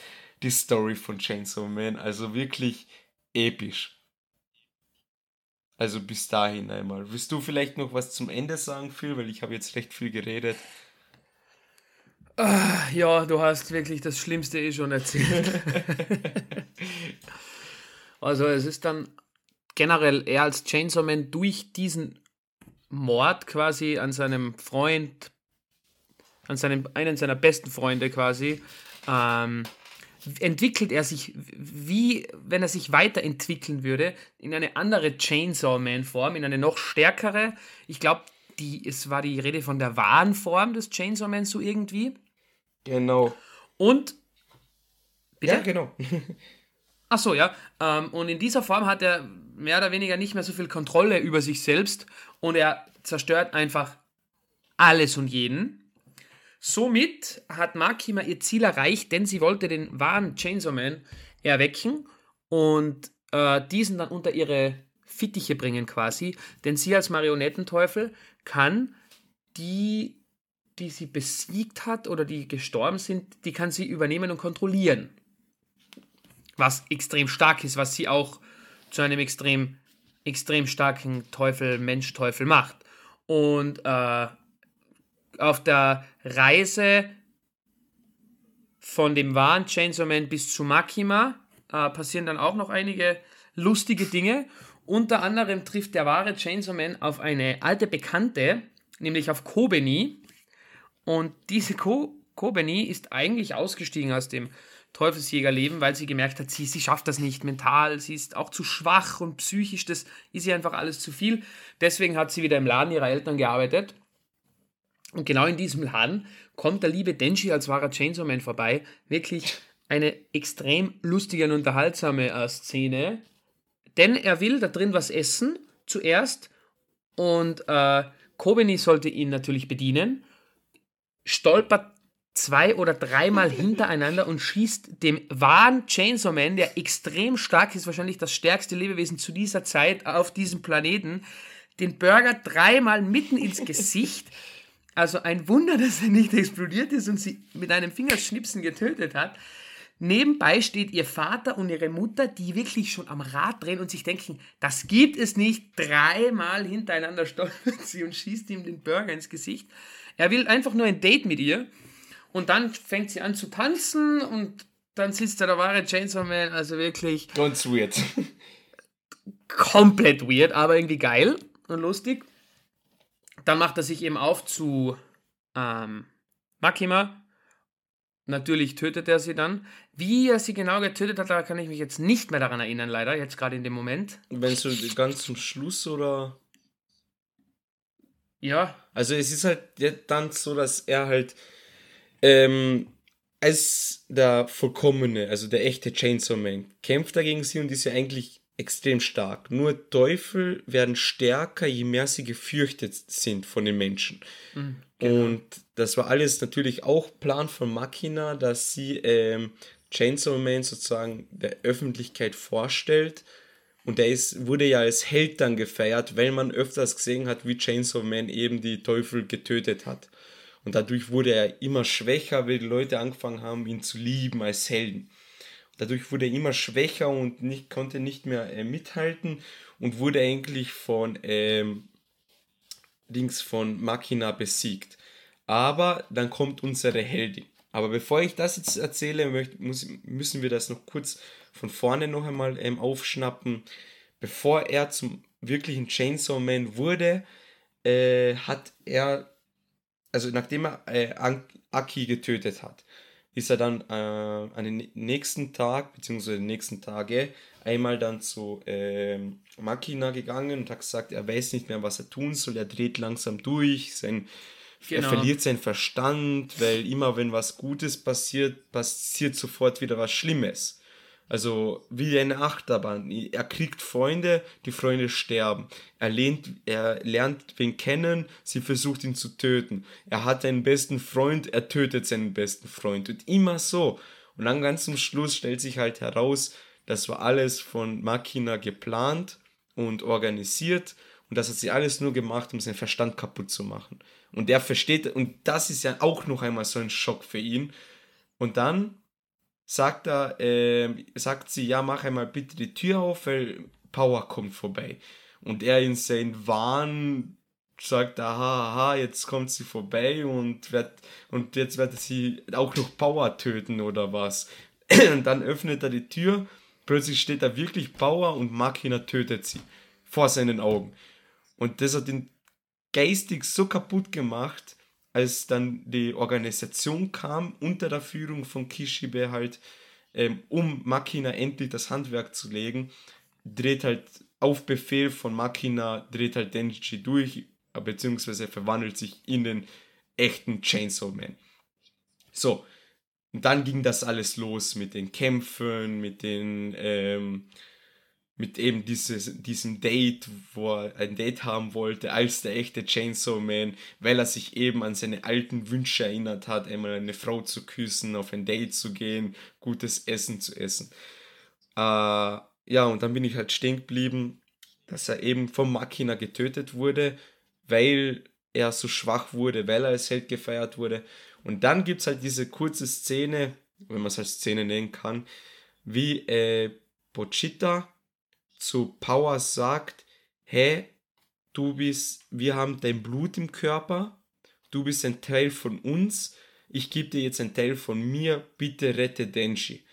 die Story von Chainsaw Man. Also wirklich episch. Also bis dahin einmal. Willst du vielleicht noch was zum Ende sagen, Phil? Weil ich habe jetzt recht viel geredet. Ah, ja, du hast wirklich das Schlimmste eh schon erzählt. [laughs] also es ist dann generell er als Chainsaw Man durch diesen Mord quasi an seinem Freund, an seinem, einen seiner besten Freunde quasi, ähm, entwickelt er sich wie, wenn er sich weiterentwickeln würde, in eine andere Chainsaw Man-Form, in eine noch stärkere. Ich glaube, es war die Rede von der wahren Form des Chainsaw Man so irgendwie. Genau. Und. Bitte? Ja, genau. [laughs] Ach so, ja. Ähm, und in dieser Form hat er mehr oder weniger nicht mehr so viel Kontrolle über sich selbst und er zerstört einfach alles und jeden. Somit hat Makima ihr Ziel erreicht, denn sie wollte den wahren Chainsaw Man erwecken und äh, diesen dann unter ihre Fittiche bringen quasi. Denn sie als Marionettenteufel kann die die sie besiegt hat oder die gestorben sind, die kann sie übernehmen und kontrollieren. Was extrem stark ist, was sie auch zu einem extrem, extrem starken Teufel, Mensch-Teufel macht. Und äh, auf der Reise von dem wahren Chainsaw Man bis zu Makima äh, passieren dann auch noch einige lustige Dinge. Unter anderem trifft der wahre Chainsaw Man auf eine alte Bekannte, nämlich auf Kobeni, und diese Ko Kobeni ist eigentlich ausgestiegen aus dem Teufelsjägerleben, weil sie gemerkt hat, sie, sie schafft das nicht mental, sie ist auch zu schwach und psychisch, das ist ihr einfach alles zu viel. Deswegen hat sie wieder im Laden ihrer Eltern gearbeitet. Und genau in diesem Laden kommt der liebe Denji als wahrer Chainsaw Man vorbei. Wirklich eine extrem lustige und unterhaltsame äh, Szene. Denn er will da drin was essen, zuerst. Und äh, Kobeni sollte ihn natürlich bedienen stolpert zwei oder dreimal [laughs] hintereinander und schießt dem wahren Chainsaw Man, der extrem stark ist, wahrscheinlich das stärkste Lebewesen zu dieser Zeit auf diesem Planeten, den Burger dreimal mitten ins [laughs] Gesicht. Also ein Wunder, [laughs] dass er nicht explodiert ist und sie mit einem Fingerschnipsen getötet hat. Nebenbei steht ihr Vater und ihre Mutter, die wirklich schon am Rad drehen und sich denken, das gibt es nicht. Dreimal hintereinander stolpert sie und schießt ihm den Burger ins Gesicht. Er will einfach nur ein Date mit ihr und dann fängt sie an zu tanzen und dann sitzt da der wahre Chainsaw Man, also wirklich. Ganz weird. [laughs] komplett weird, aber irgendwie geil und lustig. Dann macht er sich eben auf zu ähm, Makima. Natürlich tötet er sie dann. Wie er sie genau getötet hat, da kann ich mich jetzt nicht mehr daran erinnern, leider, jetzt gerade in dem Moment. Wenn so ganz zum Schluss oder? Ja. Also es ist halt dann so, dass er halt ähm, als der vollkommene, also der echte Chainsaw Man, kämpft er gegen sie und ist ja eigentlich extrem stark. Nur Teufel werden stärker, je mehr sie gefürchtet sind von den Menschen. Mhm, genau. Und das war alles natürlich auch Plan von Machina, dass sie ähm, Chainsaw Man sozusagen der Öffentlichkeit vorstellt. Und der ist, wurde ja als Held dann gefeiert, weil man öfters gesehen hat, wie Chainsaw Man eben die Teufel getötet hat. Und dadurch wurde er immer schwächer, weil die Leute angefangen haben, ihn zu lieben als Helden. Dadurch wurde er immer schwächer und nicht, konnte nicht mehr äh, mithalten und wurde eigentlich von ähm, Dings von Machina besiegt. Aber dann kommt unsere Heldin. Aber bevor ich das jetzt erzähle, möcht, muss, müssen wir das noch kurz von vorne noch einmal ähm, aufschnappen. Bevor er zum wirklichen Chainsaw Man wurde, äh, hat er, also nachdem er äh, Aki getötet hat, ist er dann äh, an den nächsten Tag, beziehungsweise die nächsten Tage, einmal dann zu äh, Makina gegangen und hat gesagt, er weiß nicht mehr, was er tun soll, er dreht langsam durch, sein, genau. er verliert seinen Verstand, weil immer wenn was Gutes passiert, passiert sofort wieder was Schlimmes. Also wie eine Achterbahn. Er kriegt Freunde, die Freunde sterben. Er, lehnt, er lernt wen kennen, sie versucht ihn zu töten. Er hat einen besten Freund, er tötet seinen besten Freund. Und immer so. Und dann ganz zum Schluss stellt sich halt heraus, das war alles von Makina geplant und organisiert. Und das hat sie alles nur gemacht, um seinen Verstand kaputt zu machen. Und er versteht, und das ist ja auch noch einmal so ein Schock für ihn. Und dann sagt er, äh, sagt sie, ja, mach einmal bitte die Tür auf, weil Power kommt vorbei. Und er in seinen Wahn sagt, aha, aha, jetzt kommt sie vorbei und wird, und jetzt wird sie auch noch Power töten oder was. [clears throat] Und dann öffnet er die Tür, plötzlich steht da wirklich Power und Makina tötet sie. Vor seinen Augen. Und das hat ihn geistig so kaputt gemacht, als dann die Organisation kam, unter der Führung von Kishibe halt, ähm, um Makina endlich das Handwerk zu legen, dreht halt auf Befehl von Makina, dreht halt Denji durch, beziehungsweise verwandelt sich in den echten Chainsaw Man. So, und dann ging das alles los mit den Kämpfen, mit den ähm, mit eben dieses, diesem Date, wo er ein Date haben wollte, als der echte Chainsaw Man, weil er sich eben an seine alten Wünsche erinnert hat, einmal eine Frau zu küssen, auf ein Date zu gehen, gutes Essen zu essen. Äh, ja, und dann bin ich halt stehen geblieben, dass er eben vom Machina getötet wurde, weil er so schwach wurde, weil er als Held gefeiert wurde. Und dann gibt es halt diese kurze Szene, wenn man es als Szene nennen kann, wie äh, Pochita zu Power sagt, hey, du bist, wir haben dein Blut im Körper, du bist ein Teil von uns, ich gebe dir jetzt ein Teil von mir, bitte rette Denji.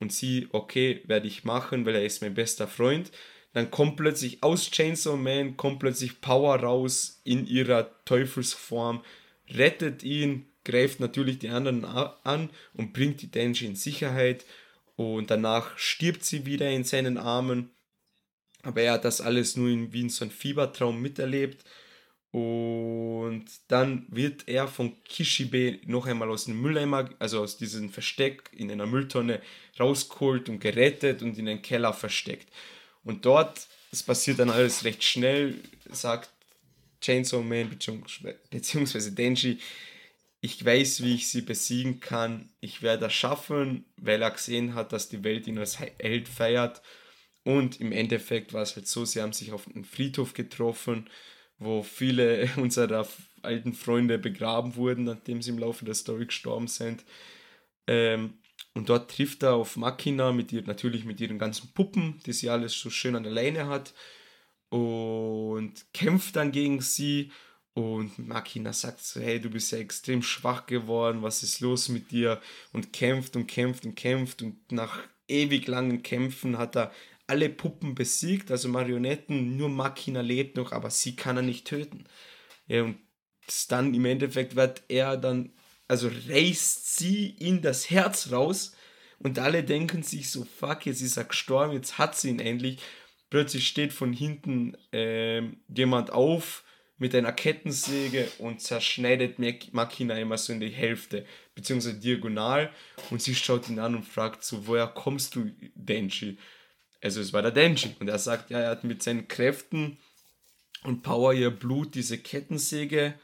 Und sie, okay, werde ich machen, weil er ist mein bester Freund. Dann kommt plötzlich aus Chainsaw Man, kommt plötzlich Power raus in ihrer Teufelsform, rettet ihn, greift natürlich die anderen an und bringt die Denji in Sicherheit. Und danach stirbt sie wieder in seinen Armen. Aber er hat das alles nur in, wie in so einem Fiebertraum miterlebt. Und dann wird er von Kishibe noch einmal aus dem Mülleimer, also aus diesem Versteck in einer Mülltonne rausgeholt und gerettet und in den Keller versteckt. Und dort, das passiert dann alles recht schnell, sagt Chainsaw Man bzw. Denji, ich weiß, wie ich sie besiegen kann, ich werde das schaffen, weil er gesehen hat, dass die Welt ihn als Held feiert und im Endeffekt war es halt so, sie haben sich auf einem Friedhof getroffen, wo viele [laughs] unserer alten Freunde begraben wurden, nachdem sie im Laufe der Story gestorben sind. Ähm, und dort trifft er auf Makina mit ihr, natürlich mit ihren ganzen Puppen, die sie alles so schön an der Leine hat. Und kämpft dann gegen sie. Und Makina sagt so, hey, du bist ja extrem schwach geworden, was ist los mit dir? Und kämpft und kämpft und kämpft. Und nach ewig langen Kämpfen hat er alle Puppen besiegt, also Marionetten, nur Makina lebt noch, aber sie kann er nicht töten. Ja, und dann im Endeffekt wird er dann, also reißt sie in das Herz raus und alle denken sich so, fuck, jetzt ist er gestorben, jetzt hat sie ihn endlich. Plötzlich steht von hinten äh, jemand auf mit einer Kettensäge und zerschneidet Makina immer so in die Hälfte, beziehungsweise diagonal. Und sie schaut ihn an und fragt so, woher kommst du, Denji? Also es war der Denji. Und er sagt, ja, er hat mit seinen Kräften und Power ihr Blut diese Kettensäge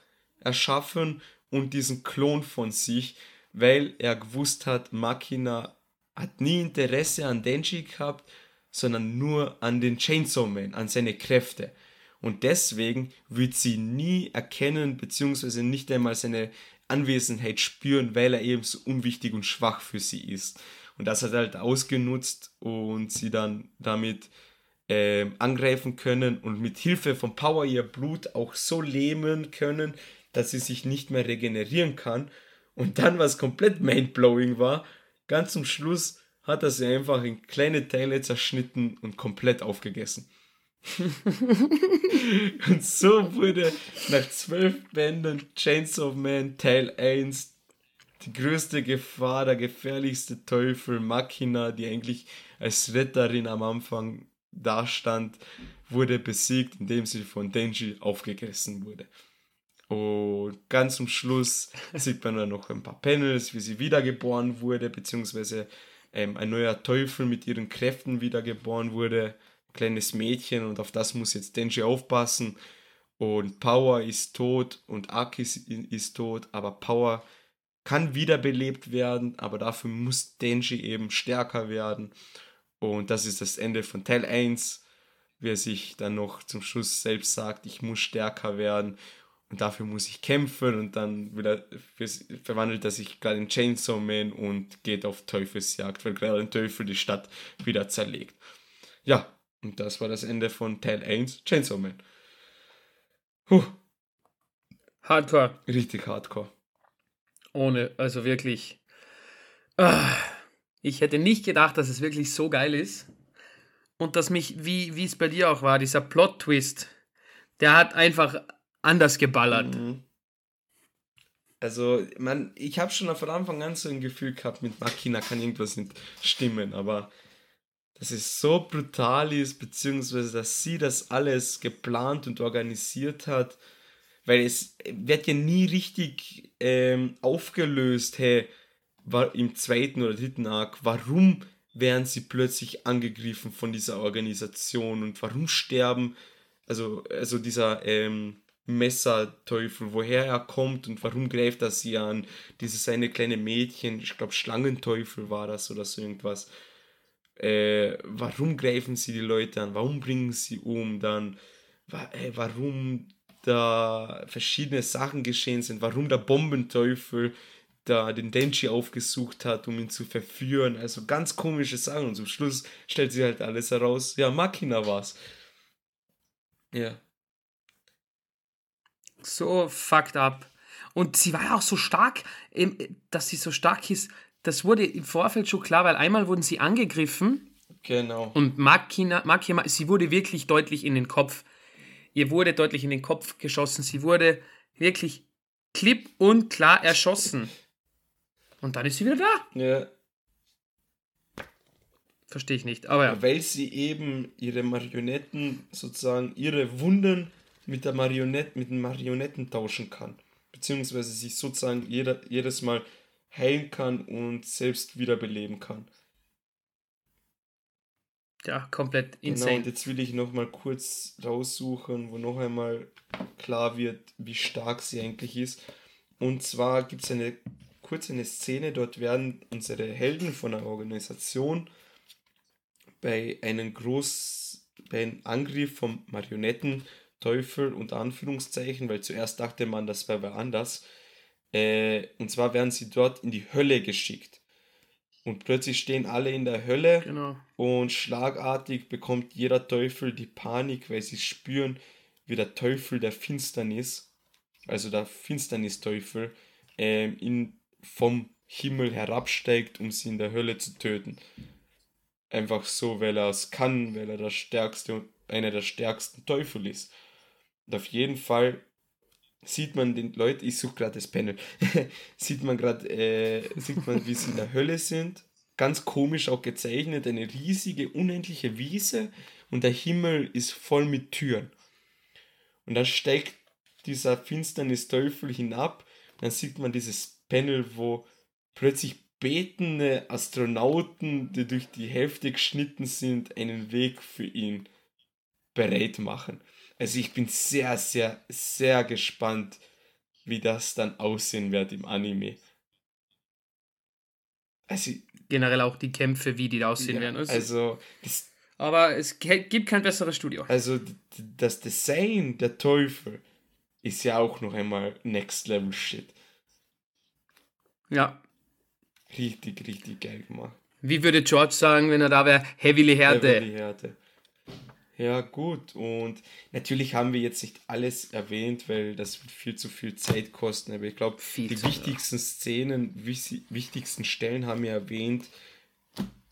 erschaffen und diesen Klon von sich, weil er gewusst hat, Makina hat nie Interesse an Denji gehabt, sondern nur an den Chainsaw Man, an seine Kräfte. Und deswegen wird sie nie erkennen, beziehungsweise nicht einmal seine Anwesenheit spüren, weil er eben so unwichtig und schwach für sie ist. Und das hat er halt ausgenutzt und sie dann damit äh, angreifen können und mit Hilfe von Power ihr Blut auch so lähmen können, dass sie sich nicht mehr regenerieren kann. Und dann, was komplett mindblowing war, ganz zum Schluss hat er sie einfach in kleine Teile zerschnitten und komplett aufgegessen. [laughs] und so wurde nach zwölf Bänden Chains of Man Teil 1 die größte Gefahr, der gefährlichste Teufel, Machina, die eigentlich als Retterin am Anfang dastand, wurde besiegt, indem sie von Denji aufgegessen wurde. Und ganz zum Schluss sieht man dann noch ein paar Panels, wie sie wiedergeboren wurde, beziehungsweise ähm, ein neuer Teufel mit ihren Kräften wiedergeboren wurde. Kleines Mädchen und auf das muss jetzt Denji aufpassen. Und Power ist tot und Aki ist tot, aber Power kann wiederbelebt werden, aber dafür muss Denji eben stärker werden. Und das ist das Ende von Teil 1, wie er sich dann noch zum Schluss selbst sagt, ich muss stärker werden und dafür muss ich kämpfen und dann wieder verwandelt er sich gerade in Chainsaw Man und geht auf Teufelsjagd, weil gerade ein Teufel die Stadt wieder zerlegt. Ja, und das war das Ende von Teil 1, Chainsaw Man. Puh. Hardcore. Richtig hardcore. Ohne, also wirklich. Ah, ich hätte nicht gedacht, dass es wirklich so geil ist. Und dass mich, wie, es bei dir auch war, dieser Plot-Twist, der hat einfach anders geballert. Mhm. Also, man, ich habe schon von Anfang an so ein Gefühl gehabt, mit Makina kann irgendwas nicht stimmen, aber dass es so brutal ist, beziehungsweise dass sie das alles geplant und organisiert hat, weil es wird ja nie richtig ähm, aufgelöst, hey, war im zweiten oder dritten Arc, warum werden sie plötzlich angegriffen von dieser Organisation und warum sterben, also, also dieser ähm, Messerteufel, woher er kommt und warum greift er sie an. Dieses eine kleine Mädchen, ich glaube Schlangenteufel war das oder so irgendwas. Äh, warum greifen sie die Leute an? Warum bringen sie um? Dann, äh, warum da verschiedene Sachen geschehen sind? Warum der Bombenteufel da den Denji aufgesucht hat, um ihn zu verführen? Also ganz komische Sachen. Und zum Schluss stellt sie halt alles heraus. Ja, Makina war's. Ja so fucked up. Und sie war ja auch so stark, dass sie so stark ist. Das wurde im Vorfeld schon klar, weil einmal wurden sie angegriffen. Genau. Und Makina, Makina, sie wurde wirklich deutlich in den Kopf. Ihr wurde deutlich in den Kopf geschossen. Sie wurde wirklich klipp und klar erschossen. Und dann ist sie wieder da. Ja. Verstehe ich nicht, aber ja. Weil sie eben ihre Marionetten sozusagen ihre Wunden mit der Marionette, mit den Marionetten tauschen kann. Beziehungsweise sich sozusagen jeder, jedes Mal heilen kann und selbst wiederbeleben kann. Ja, komplett insane. Genau, und jetzt will ich nochmal kurz raussuchen, wo noch einmal klar wird, wie stark sie eigentlich ist. Und zwar gibt es eine kurze eine Szene, dort werden unsere Helden von der Organisation bei einem groß, bei einem Angriff von Marionetten Teufel unter Anführungszeichen, weil zuerst dachte man, das wäre anders. Äh, und zwar werden sie dort in die Hölle geschickt. Und plötzlich stehen alle in der Hölle genau. und schlagartig bekommt jeder Teufel die Panik, weil sie spüren, wie der Teufel der Finsternis, also der Finsternisteufel, äh, in, vom Himmel herabsteigt, um sie in der Hölle zu töten. Einfach so, weil er es kann, weil er der stärkste und einer der stärksten Teufel ist. Und auf jeden Fall sieht man den Leuten, ich suche gerade das Panel, [laughs] sieht man gerade, äh, sieht man, wie sie in der Hölle sind. Ganz komisch auch gezeichnet, eine riesige, unendliche Wiese und der Himmel ist voll mit Türen. Und dann steigt dieser Finsternis-Teufel hinab, dann sieht man dieses Panel, wo plötzlich betende Astronauten, die durch die Hälfte geschnitten sind, einen Weg für ihn bereit machen. Also ich bin sehr, sehr, sehr gespannt, wie das dann aussehen wird im Anime. Also, Generell auch die Kämpfe, wie die da aussehen ja, werden. Also, also das, aber es gibt kein besseres Studio. Also das Design der Teufel ist ja auch noch einmal Next Level Shit. Ja. Richtig, richtig geil gemacht. Wie würde George sagen, wenn er da wäre? Heavily Härte. Heavily Härte. Ja, gut. Und natürlich haben wir jetzt nicht alles erwähnt, weil das wird viel zu viel Zeit kosten. Aber ich glaube, die wichtigsten Szenen, wichtigsten Stellen haben wir erwähnt,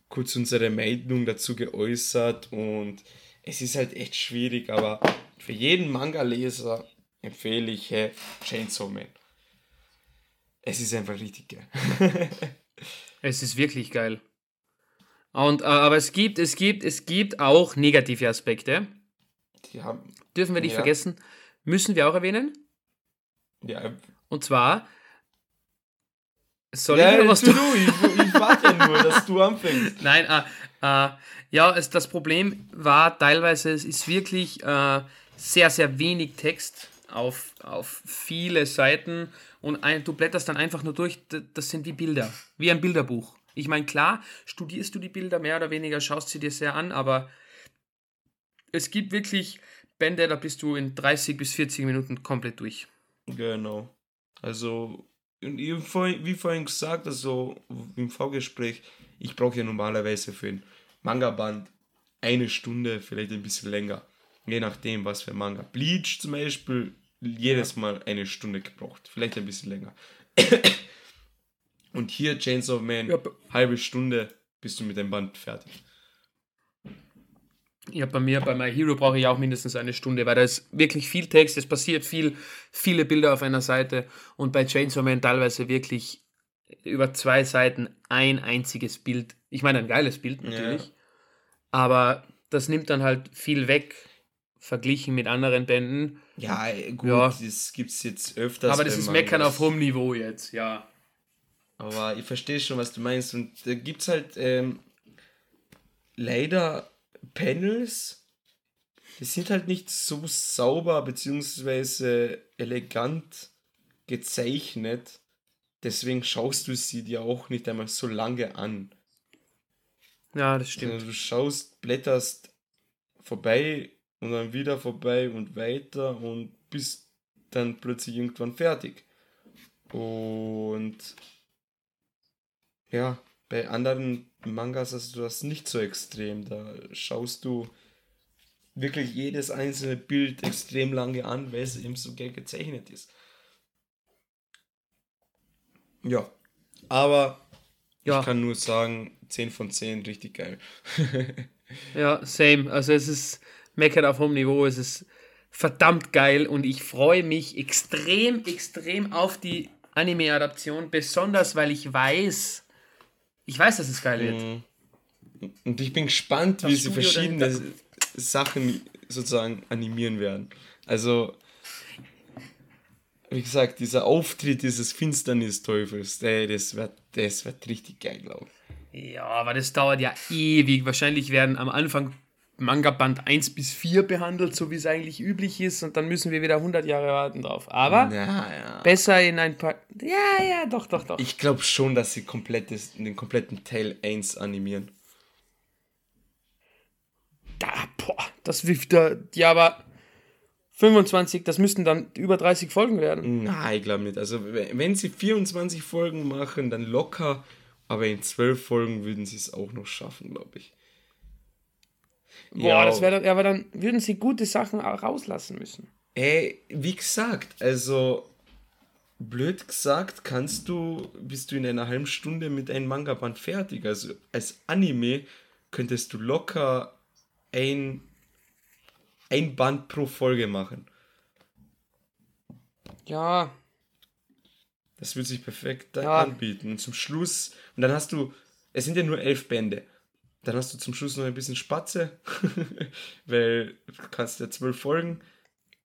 kurz unsere Meinung dazu geäußert. Und es ist halt echt schwierig, aber für jeden Manga-Leser empfehle ich hey, Chainsaw Man. Es ist einfach richtig geil. [laughs] es ist wirklich geil. Und, äh, aber es gibt, es gibt, es gibt auch negative Aspekte. Haben, Dürfen wir nicht ja. vergessen. Müssen wir auch erwähnen. Ja. Und zwar. Soll ja, ich was du? Ich, ich warte ja nur, dass du anfängst. [laughs] Nein, äh, äh, ja, es, das Problem war teilweise, es ist wirklich äh, sehr, sehr wenig Text auf, auf viele Seiten und ein, du blätterst dann einfach nur durch. Das sind wie Bilder, wie ein Bilderbuch. Ich meine, klar, studierst du die Bilder mehr oder weniger, schaust sie dir sehr an, aber es gibt wirklich Bände, da bist du in 30 bis 40 Minuten komplett durch. Genau. Also, wie vorhin gesagt, also im Vorgespräch, ich brauche ja normalerweise für ein Manga-Band eine Stunde, vielleicht ein bisschen länger. Je nachdem, was für Manga. Bleach zum Beispiel, jedes Mal eine Stunde gebraucht. Vielleicht ein bisschen länger. Und hier Chainsaw Man, ja, halbe Stunde bist du mit dem Band fertig. Ja, bei mir, bei My Hero brauche ich auch mindestens eine Stunde, weil da ist wirklich viel Text, es passiert viel, viele Bilder auf einer Seite und bei Chainsaw Man teilweise wirklich über zwei Seiten ein einziges Bild. Ich meine, ein geiles Bild natürlich, ja. aber das nimmt dann halt viel weg, verglichen mit anderen Bänden. Ja, gut, ja. das gibt es jetzt öfters. Aber das ist Meckern auf hohem Niveau jetzt, ja. Aber ich verstehe schon, was du meinst. Und da gibt es halt ähm, leider Panels, die sind halt nicht so sauber bzw. elegant gezeichnet. Deswegen schaust du sie dir auch nicht einmal so lange an. Ja, das stimmt. Also du schaust, blätterst vorbei und dann wieder vorbei und weiter und bist dann plötzlich irgendwann fertig. Und ja, bei anderen Mangas hast du das nicht so extrem. Da schaust du wirklich jedes einzelne Bild extrem lange an, weil es eben so geil gezeichnet ist. Ja, aber ja. ich kann nur sagen, 10 von 10, richtig geil. [laughs] ja, same. Also es ist Meckern auf hohem Niveau, es ist verdammt geil und ich freue mich extrem, extrem auf die Anime-Adaption, besonders weil ich weiß, ich weiß, dass es geil wird. Mhm. Und ich bin gespannt, das wie Studio sie verschiedene Sachen sozusagen animieren werden. Also, wie gesagt, dieser Auftritt dieses Finsternis-Teufels, das wird, das wird richtig geil, glaube ich. Ja, aber das dauert ja ewig. Wahrscheinlich werden am Anfang Manga-Band 1 bis 4 behandelt, so wie es eigentlich üblich ist, und dann müssen wir wieder 100 Jahre warten drauf. Aber ja, ja. besser in ein paar. Ja, ja, doch, doch, doch. Ich glaube schon, dass sie komplettes, den kompletten Teil 1 animieren. Da, boah, das wirft da. Ja, aber 25, das müssten dann über 30 Folgen werden. Nein, ich glaube nicht. Also, wenn sie 24 Folgen machen, dann locker, aber in 12 Folgen würden sie es auch noch schaffen, glaube ich. Boah, ja. das wäre aber dann würden sie gute Sachen rauslassen müssen. Ey, wie gesagt, also blöd gesagt, kannst du, bist du in einer halben Stunde mit einem Manga-Band fertig. Also als Anime könntest du locker ein, ein Band pro Folge machen. Ja. Das würde sich perfekt ja. anbieten. Und zum Schluss, und dann hast du, es sind ja nur elf Bände. Dann hast du zum Schluss noch ein bisschen Spatze, [laughs] weil du kannst ja zwölf Folgen.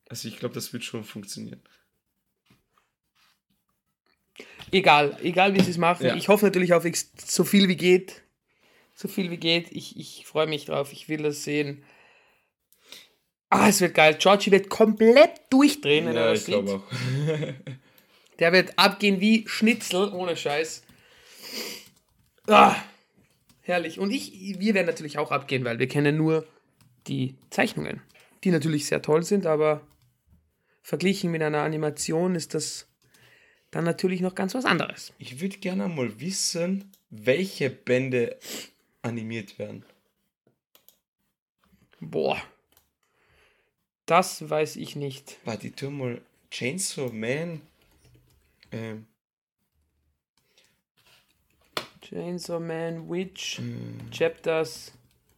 Also ich glaube, das wird schon funktionieren. egal, egal wie sie es machen. Ja. Ich hoffe natürlich auf so viel wie geht. So viel wie geht. Ich, ich freue mich drauf. Ich will das sehen. Ah, es wird geil. Georgie wird komplett durchdrehen, wenn er Ja, das ich sieht. glaube auch. [laughs] Der wird abgehen wie Schnitzel, ohne Scheiß. Ah, herrlich. Und ich, wir werden natürlich auch abgehen, weil wir kennen nur die Zeichnungen, die natürlich sehr toll sind, aber verglichen mit einer Animation ist das dann natürlich noch ganz was anderes. Ich würde gerne mal wissen, welche Bände animiert werden. Boah. Das weiß ich nicht. Warte, ich tu mal Chainsaw Man. Ähm, Chainsaw Man, Witch, Chapters,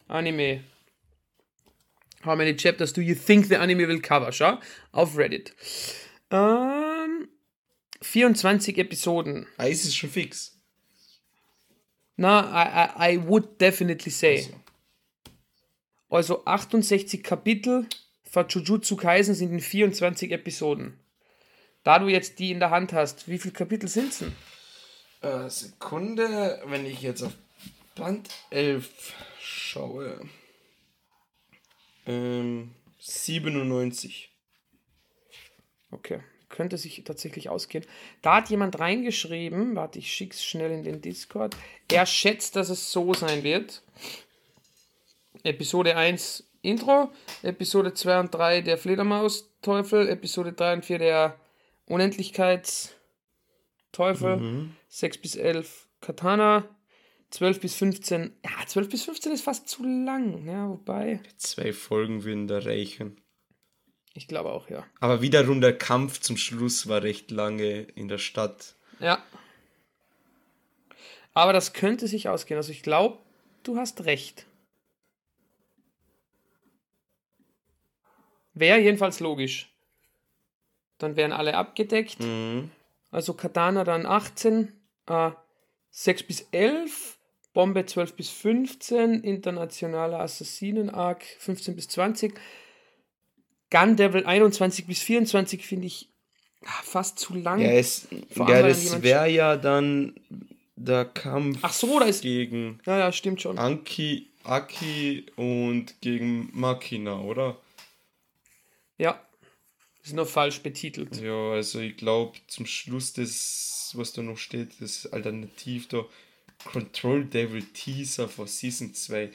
Anime. How many chapters do you think the anime will cover? Schau, auf Reddit. Ähm, 24 Episoden. Eis ist schon fix. Na, I, I, I would definitely say. Also, Also 68 Kapitel von Jujutsu Kaisen sind in 24 Episoden. Da du jetzt die in der Hand hast, wie viele Kapitel sind es denn? Äh, Sekunde, wenn ich jetzt auf Band 11 schaue. Ähm, 97. Okay, könnte sich tatsächlich ausgehen. Da hat jemand reingeschrieben, warte, ich schick's schnell in den Discord. Er schätzt, dass es so sein wird. Episode 1 Intro, Episode 2 und 3 der Fledermaus-Teufel, Episode 3 und 4 der Unendlichkeitsteufel, 6 bis 11 Katana, 12 bis 15, ja, 12 bis 15 ist fast zu lang, ja, wobei, Zwei Folgen würden da reichen. ich glaube auch, ja. Aber wiederum der Kampf zum Schluss war recht lange in der Stadt. Ja. Aber das könnte sich ausgehen. Also ich glaube, du hast recht. Wäre jedenfalls logisch. Dann wären alle abgedeckt. Mhm. Also Katana dann 18, äh, 6 bis 11, Bombe 12 bis 15, internationaler Assassinen-Arc 15 bis 20, Gun Devil 21 bis 24 finde ich ah, fast zu lang. Ja, es, ja das wäre ja dann der Kampf Ach so, da ist- gegen ja, ja, stimmt schon. Anki, Aki und gegen Makina, oder? Ja. Ist nur falsch betitelt. Ja, also ich glaube zum Schluss das, was da noch steht, das Alternativ da, Control Devil Teaser for Season 2.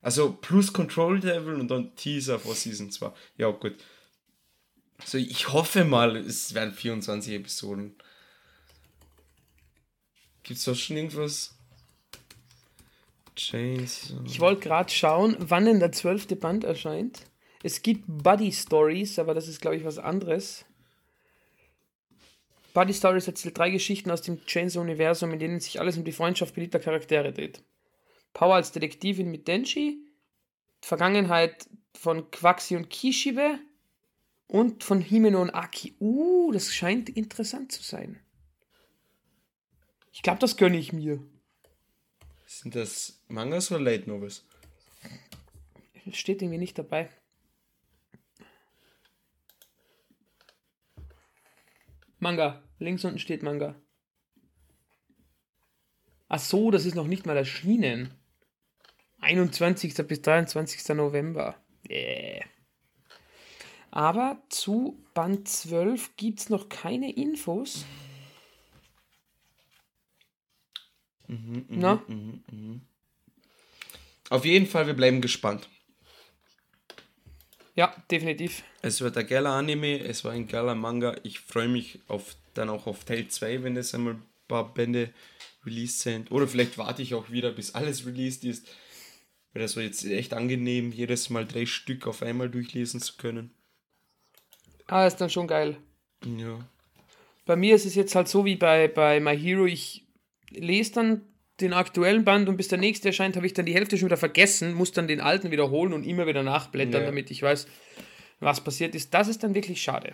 Also plus Control Devil und dann Teaser for Season 2. Ja, gut. Also ich hoffe mal, es werden 24 Episoden. Gibt's da schon irgendwas? Chains. Ich wollte gerade schauen, wann denn der zwölfte Band erscheint. Es gibt Buddy Stories, aber das ist, glaube ich, was anderes. Buddy Stories erzählt drei Geschichten aus dem Chainsaw-Universum, in denen sich alles um die Freundschaft beliebter Charaktere dreht. Power als Detektivin mit Denji, Vergangenheit von Quaxi und Kishibe und von Himeno und Aki. Uh, das scheint interessant zu sein. Ich glaube, das gönne ich mir. Sind das Mangas oder Late Novels? Steht irgendwie nicht dabei. Manga. Links unten steht Manga. Ach so, das ist noch nicht mal erschienen. 21. bis 23. November. Yeah. Aber zu Band 12 gibt es noch keine Infos. Na? Auf jeden Fall, wir bleiben gespannt. Ja, definitiv. Es wird ein geiler Anime, es war ein geiler Manga. Ich freue mich auf, dann auch auf Teil 2, wenn es einmal ein paar Bände released sind. Oder vielleicht warte ich auch wieder, bis alles released ist. Weil das war jetzt echt angenehm, jedes Mal drei Stück auf einmal durchlesen zu können. Ah, ist dann schon geil. Ja. Bei mir ist es jetzt halt so wie bei, bei My Hero, ich lese dann den aktuellen Band und bis der nächste erscheint, habe ich dann die Hälfte schon wieder vergessen, muss dann den alten wiederholen und immer wieder nachblättern, Ja. damit ich weiß, was passiert ist. Das ist dann wirklich schade.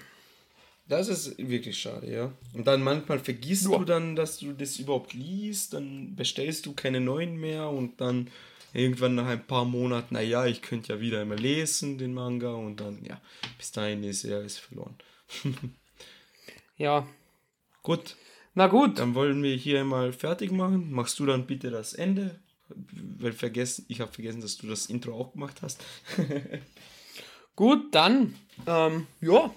Das ist wirklich schade, ja. Und dann manchmal vergisst Ja. du dann, dass du das überhaupt liest, dann bestellst du keine neuen mehr und dann irgendwann nach ein paar Monaten, naja, ich könnte ja wieder einmal lesen, den Manga, und dann, ja, bis dahin ist er ist verloren. [laughs] Ja, Gut, Na gut. Dann wollen wir hier einmal fertig machen. Machst du dann bitte das Ende? Weil vergessen, ich habe vergessen, dass du das Intro auch gemacht hast. [laughs] Gut, dann, ähm, ja,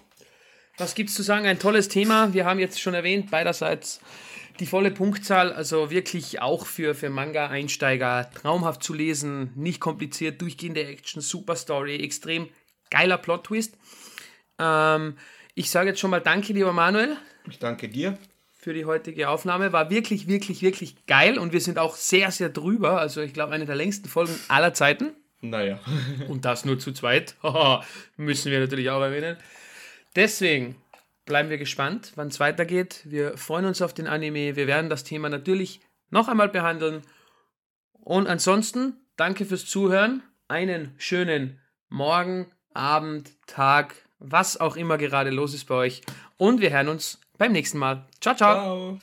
was gibt's zu sagen? Ein tolles Thema. Wir haben jetzt schon erwähnt, beiderseits die volle Punktzahl, also wirklich auch für, für Manga-Einsteiger traumhaft zu lesen, nicht kompliziert, durchgehende Action, super Story, extrem geiler Plot-Twist. Ähm, ich sage jetzt schon mal Danke, lieber Manuel. Ich danke dir. Für die heutige Aufnahme. War wirklich, wirklich, wirklich geil und wir sind auch sehr, sehr drüber. Also, ich glaube, eine der längsten Folgen aller Zeiten. Naja. [laughs] und das nur zu zweit. [laughs] Müssen wir natürlich auch erwähnen. Deswegen bleiben wir gespannt, wann es weitergeht. Wir freuen uns auf den Anime. Wir werden das Thema natürlich noch einmal behandeln. Und ansonsten, danke fürs Zuhören. Einen schönen Morgen, Abend, Tag, was auch immer gerade los ist bei euch. Und wir hören uns beim nächsten Mal. Ciao, ciao. ciao.